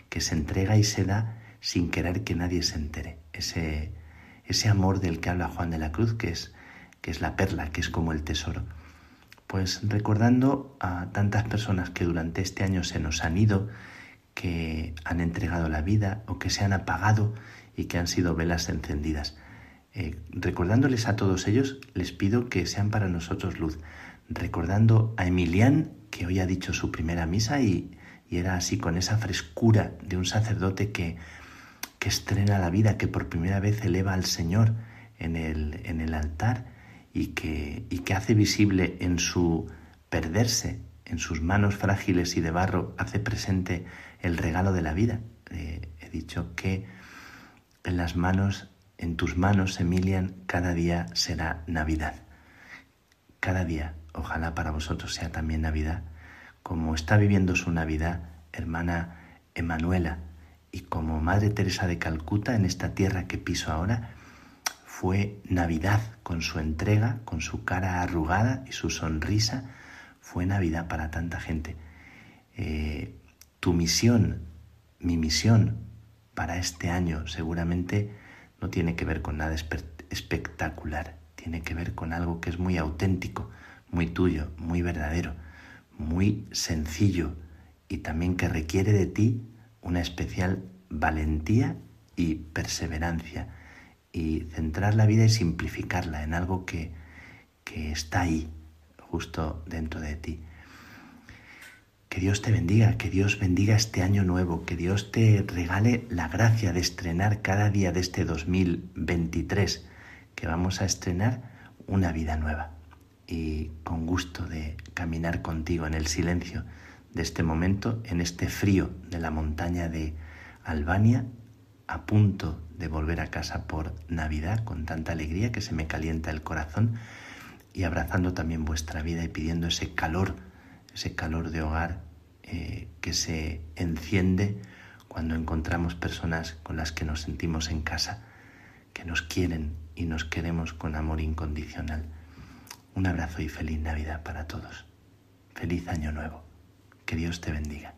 que se entrega y se da sin querer que nadie se entere. Ese, ese amor del que habla Juan de la Cruz, que es, que es la perla, que es como el tesoro. Pues recordando a tantas personas que durante este año se nos han ido, que han entregado la vida o que se han apagado y que han sido velas encendidas. Eh, recordándoles a todos ellos, les pido que sean para nosotros luz. Recordando a Emilián, que hoy ha dicho su primera misa y, era así con esa frescura de un sacerdote que, que, estrena la vida, que por primera vez eleva al Señor en el, en el altar y que, y que hace visible en su perderse, en sus manos frágiles y de barro, hace presente el regalo de la vida. Eh, he dicho que en las manos, en tus manos, Emilian, cada día será Navidad. Cada día, ojalá para vosotros sea también Navidad, como está viviendo su Navidad, hermana Emanuela, y como Madre Teresa de Calcuta en esta tierra que piso ahora, fue Navidad con su entrega, con su cara arrugada y su sonrisa, fue Navidad para tanta gente. Eh, tu misión, mi misión, para este año seguramente no tiene que ver con nada espectacular, tiene que ver con algo que es muy auténtico, muy tuyo, muy verdadero, muy sencillo y también que requiere de ti una especial valentía y perseverancia y centrar la vida y simplificarla en algo que, que está ahí, justo dentro de ti. Que Dios te bendiga, que Dios bendiga este año nuevo, que Dios te regale la gracia de estrenar cada día de este 2023, que vamos a estrenar una vida nueva. Y con gusto de caminar contigo en el silencio de este momento, en este frío de la montaña de Albania, a punto de volver a casa por Navidad con tanta alegría que se me calienta el corazón y abrazando también vuestra vida y pidiendo ese calor ese calor de hogar eh, que se enciende cuando encontramos personas con las que nos sentimos en casa, que nos quieren y nos queremos con amor incondicional. Un abrazo y feliz Navidad para todos. Feliz Año Nuevo. Que Dios te bendiga.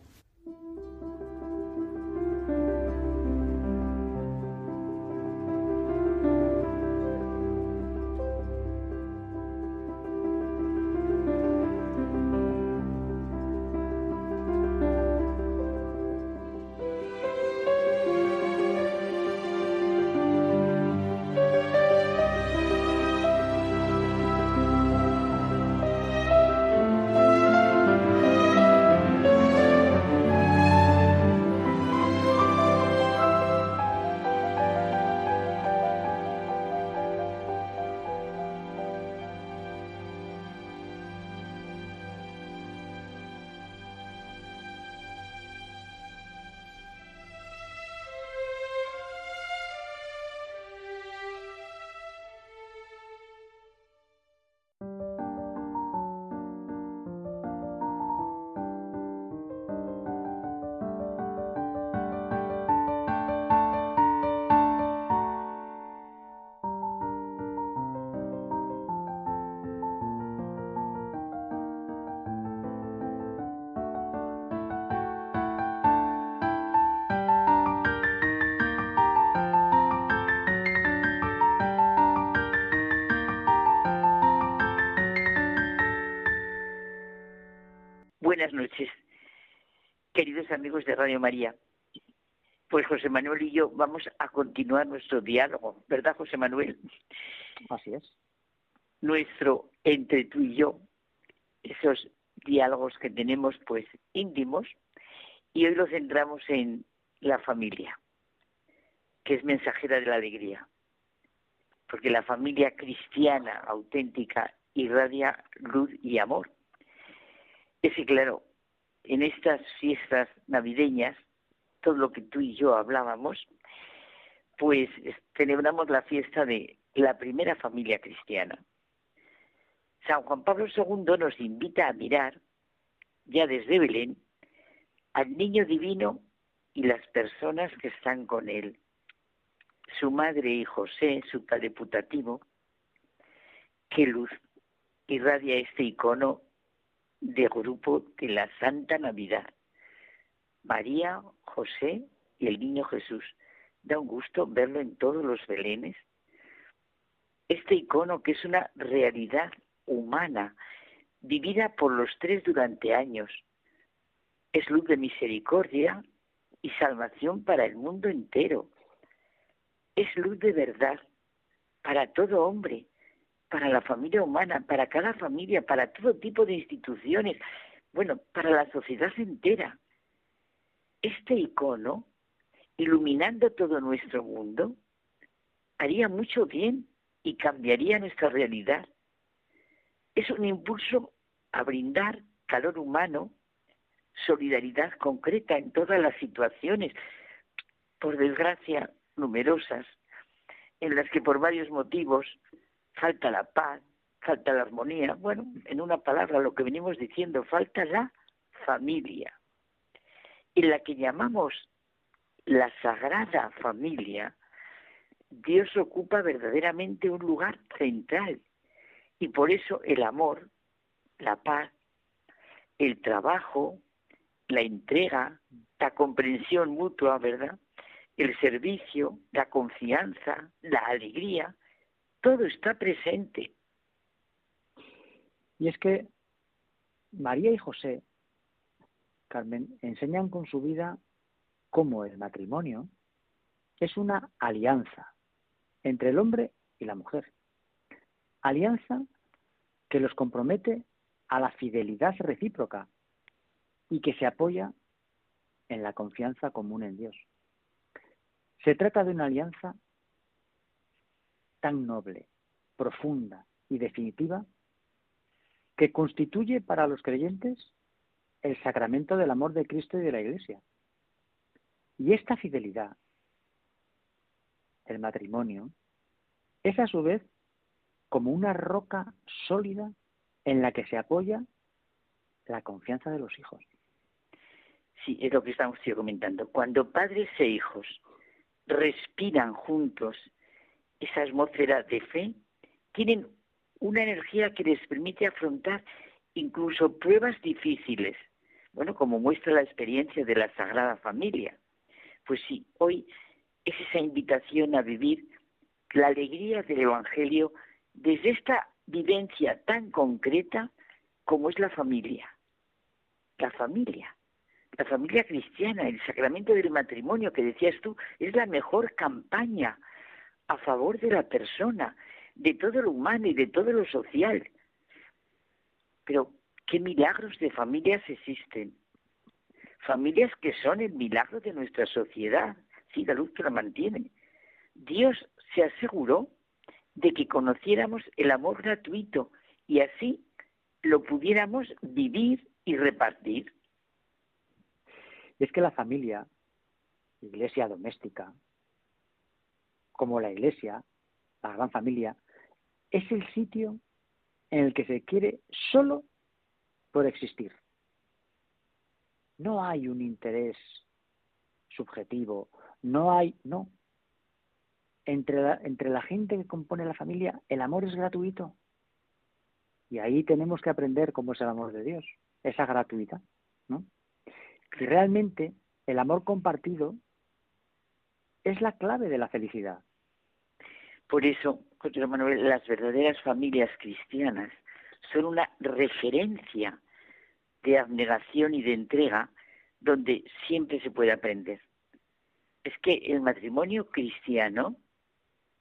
Buenas noches, queridos amigos de Radio María. Pues José Manuel y yo vamos a continuar nuestro diálogo, ¿verdad, José Manuel? Así es. Nuestro entre tú y yo, esos diálogos que tenemos pues íntimos, y hoy lo centramos en la familia, que es mensajera de la alegría, porque la familia cristiana auténtica irradia luz y amor. Es claro, en estas fiestas navideñas todo lo que tú y yo hablábamos, pues celebramos la fiesta de la primera familia cristiana. San Juan Pablo II nos invita a mirar, ya desde Belén, al niño divino y las personas que están con él. Su madre y José, su padre putativo, qué luz irradia este icono de grupo de la Santa Navidad. María, José y el niño Jesús. Da un gusto verlo en todos los belenes. Este icono que es una realidad humana, vivida por los tres durante años, es luz de misericordia y salvación para el mundo entero. Es luz de verdad para todo hombre, para la familia humana, para cada familia, para todo tipo de instituciones, bueno, para la sociedad entera este icono, iluminando todo nuestro mundo, haría mucho bien y cambiaría nuestra realidad. Es un impulso a brindar calor humano, solidaridad concreta en todas las situaciones, por desgracia numerosas, en las que por varios motivos falta la paz, falta la armonía. Bueno, en una palabra, lo que venimos diciendo, falta la familia en la que llamamos la Sagrada Familia, Dios ocupa verdaderamente un lugar central y por eso el amor, la paz, el trabajo, la entrega, la comprensión mutua, ¿verdad? El servicio, la confianza, la alegría, todo está presente. Y es que María y José Carmen, enseñan con su vida cómo el matrimonio es una alianza entre el hombre y la mujer. Alianza que los compromete a la fidelidad recíproca y que se apoya en la confianza común en Dios. Se trata de una alianza tan noble, profunda y definitiva que constituye para los creyentes el sacramento del amor de Cristo y de la Iglesia. Y esta fidelidad, el matrimonio, es a su vez como una roca sólida en la que se apoya la confianza de los hijos. Sí, es lo que estamos comentando. Cuando padres e hijos respiran juntos esa atmósfera de fe, tienen una energía que les permite afrontar incluso pruebas difíciles bueno, como muestra la experiencia de la Sagrada Familia. Pues sí, hoy es esa invitación a vivir la alegría del Evangelio desde esta vivencia tan concreta como es la familia. La familia, la familia cristiana, el sacramento del matrimonio que decías tú, es la mejor campaña a favor de la persona, de todo lo humano y de todo lo social. Pero qué milagros de familias existen. Familias que son el milagro de nuestra sociedad. Sí, la luz que la mantiene. Dios se aseguró de que conociéramos el amor gratuito y así lo pudiéramos vivir y repartir. Es que la familia, iglesia doméstica, como la iglesia, la gran familia, es el sitio en el que se quiere solo por existir. No hay un interés subjetivo, no hay, no. Entre la, entre la gente que compone la familia, el amor es gratuito. Y ahí tenemos que aprender cómo es el amor de Dios, esa gratuita, ¿no? Y realmente el amor compartido es la clave de la felicidad. Por eso, José Manuel, las verdaderas familias cristianas son una referencia de abnegación y de entrega donde siempre se puede aprender. es que el matrimonio cristiano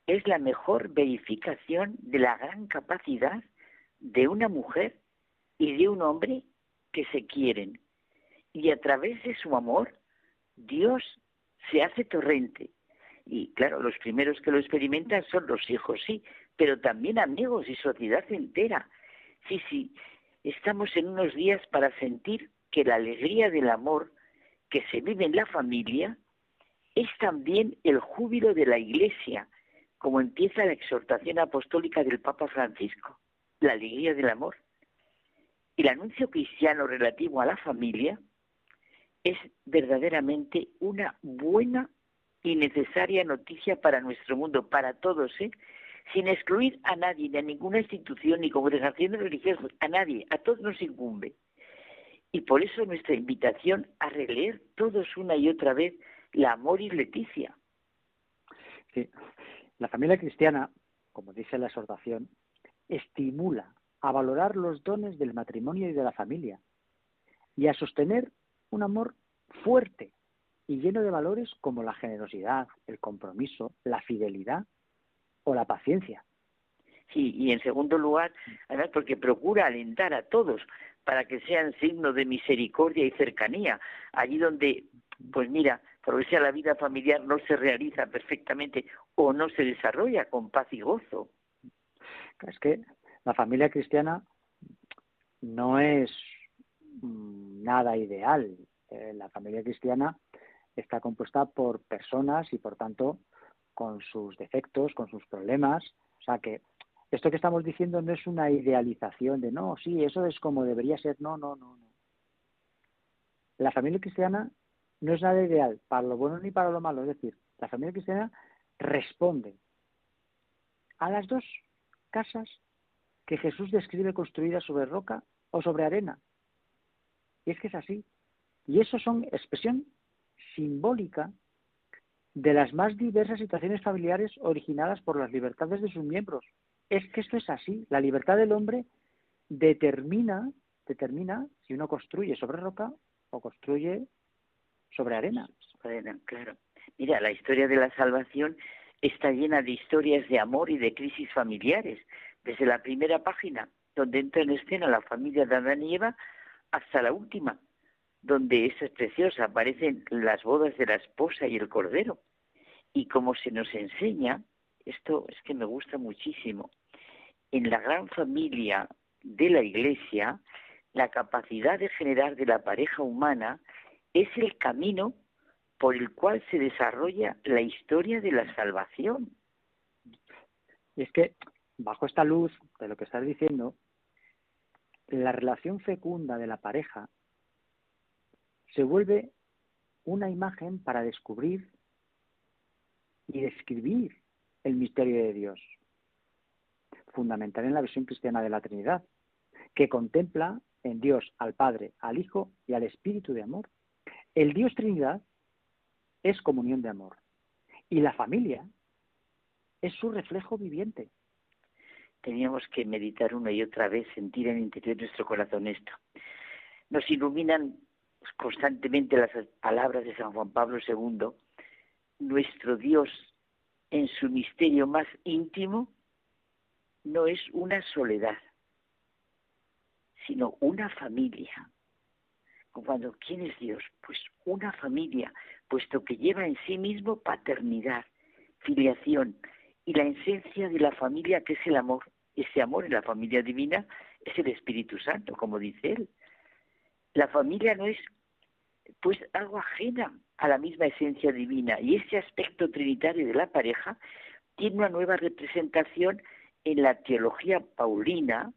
es la mejor verificación de la gran capacidad de una mujer y de un hombre que se quieren. Y a través de su amor, Dios se hace torrente. Y claro, los primeros que lo experimentan son los hijos, sí, pero también amigos y sociedad entera. Sí, sí, estamos en unos días para sentir que la alegría del amor que se vive en la familia es también el júbilo de la Iglesia, como empieza la exhortación apostólica del Papa Francisco, la alegría del amor. El anuncio cristiano relativo a la familia es verdaderamente una buena y necesaria noticia para nuestro mundo, para todos, ¿eh? sin excluir a nadie, ni a ninguna institución, ni congregación religiosa, a nadie, a todos nos incumbe. Y por eso nuestra invitación a releer todos una y otra vez la Amor y Leticia. Sí. La familia cristiana, como dice la exhortación, estimula a valorar los dones del matrimonio y de la familia y a sostener un amor fuerte y lleno de valores como la generosidad, el compromiso, la fidelidad o la paciencia. Sí, y en segundo lugar, además porque procura alentar a todos para que sean signo de misericordia y cercanía, allí donde, pues mira, por sea la vida familiar no se realiza perfectamente o no se desarrolla con paz y gozo. Es que la familia cristiana no es mm, nada ideal. Eh, la familia cristiana está compuesta por personas y por tanto con sus defectos, con sus problemas. O sea que esto que estamos diciendo no es una idealización de no, sí, eso es como debería ser. No, no, no, no. La familia cristiana no es nada ideal para lo bueno ni para lo malo. Es decir, la familia cristiana responde a las dos casas que Jesús describe construidas sobre roca o sobre arena. Y es que es así. Y eso son expresión simbólica de las más diversas situaciones familiares originadas por las libertades de sus miembros. Es que esto es así. La libertad del hombre determina, determina si uno construye sobre roca o construye sobre arena. Claro. Mira, la historia de la salvación está llena de historias de amor y de crisis familiares, desde la primera página, donde entra en escena la familia de Adán y Eva, hasta la última, donde es preciosa, aparecen las bodas de la esposa y el cordero. Y como se nos enseña, esto es que me gusta muchísimo, en la gran familia de la Iglesia, la capacidad de generar de la pareja humana es el camino por el cual se desarrolla la historia de la salvación. Y es que, bajo esta luz de lo que estás diciendo, la relación fecunda de la pareja se vuelve una imagen para descubrir y describir el misterio de Dios, fundamental en la visión cristiana de la Trinidad, que contempla en Dios al Padre, al Hijo y al Espíritu de amor. El Dios Trinidad es comunión de amor y la familia es su reflejo viviente. Teníamos que meditar una y otra vez, sentir en el interior de nuestro corazón esto. Nos iluminan constantemente las palabras de San Juan Pablo II. Nuestro Dios en su misterio más íntimo no es una soledad, sino una familia. Cuando, ¿quién es Dios? Pues una familia, puesto que lleva en sí mismo paternidad, filiación y la esencia de la familia que es el amor. Ese amor en la familia divina es el Espíritu Santo, como dice él. La familia no es pues algo ajena a la misma esencia divina y ese aspecto trinitario de la pareja tiene una nueva representación en la teología paulina,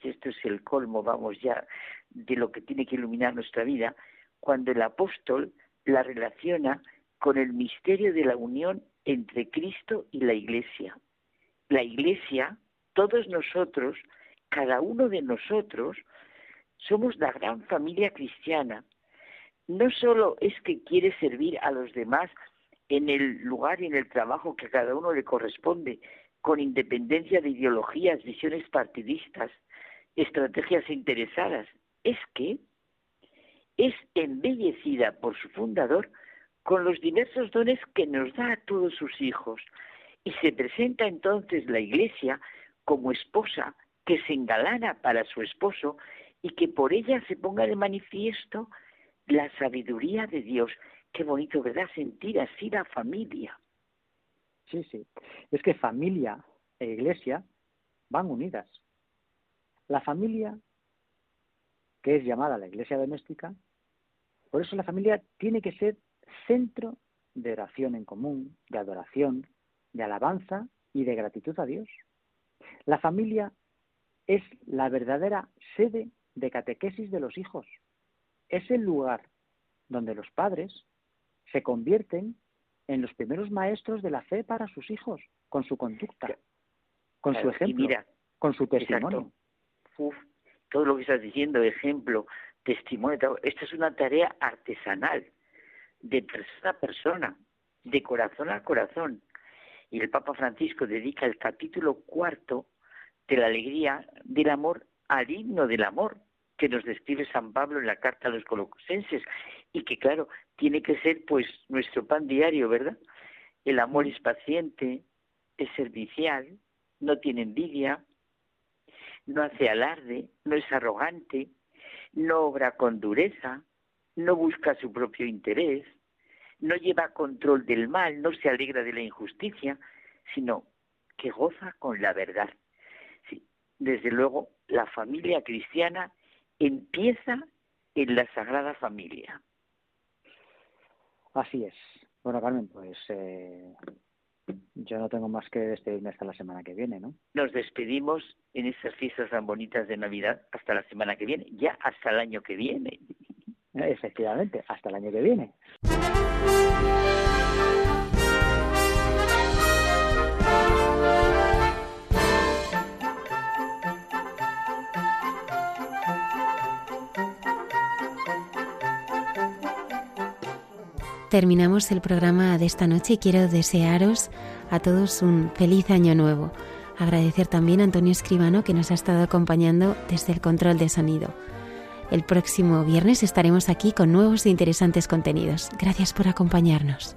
y esto es el colmo, vamos ya, de lo que tiene que iluminar nuestra vida, cuando el apóstol la relaciona con el misterio de la unión entre Cristo y la Iglesia. La Iglesia, todos nosotros, cada uno de nosotros, somos la gran familia cristiana. No solo es que quiere servir a los demás en el lugar y en el trabajo que a cada uno le corresponde, con independencia de ideologías, visiones partidistas, estrategias interesadas, es que es embellecida por su fundador con los diversos dones que nos da a todos sus hijos. Y se presenta entonces la Iglesia como esposa que se engalana para su esposo y que por ella se ponga de manifiesto la sabiduría de Dios. Qué bonito, ¿verdad? Sentir así la familia. Sí, sí. Es que familia e iglesia van unidas. La familia, que es llamada la iglesia doméstica, por eso la familia tiene que ser centro de oración en común, de adoración, de alabanza y de gratitud a Dios. La familia es la verdadera sede de catequesis de los hijos. Es el lugar donde los padres se convierten en los primeros maestros de la fe para sus hijos, con su conducta, con su ejemplo, con su testimonio. todo lo que estás diciendo, ejemplo, testimonio, esto es una tarea artesanal, de persona a persona, de corazón a corazón. Y el Papa Francisco dedica el capítulo cuarto de la alegría del amor al himno del amor que nos describe San Pablo en la carta a los colosenses y que claro, tiene que ser pues nuestro pan diario, ¿verdad? El amor es paciente, es servicial, no tiene envidia, no hace alarde, no es arrogante, no obra con dureza, no busca su propio interés, no lleva control del mal, no se alegra de la injusticia, sino que goza con la verdad. Desde luego, la familia cristiana empieza en la Sagrada Familia. Así es. Bueno, Carmen, pues eh, yo no tengo más que despedirme hasta la semana que viene, ¿no? Nos despedimos en esas fiestas tan bonitas de Navidad hasta la semana que viene, ya hasta el año que viene. Efectivamente, hasta el año que viene. Terminamos el programa de esta noche y quiero desearos a todos un feliz año nuevo. Agradecer también a Antonio Escribano que nos ha estado acompañando desde el control de sonido. El próximo viernes estaremos aquí con nuevos e interesantes contenidos. Gracias por acompañarnos.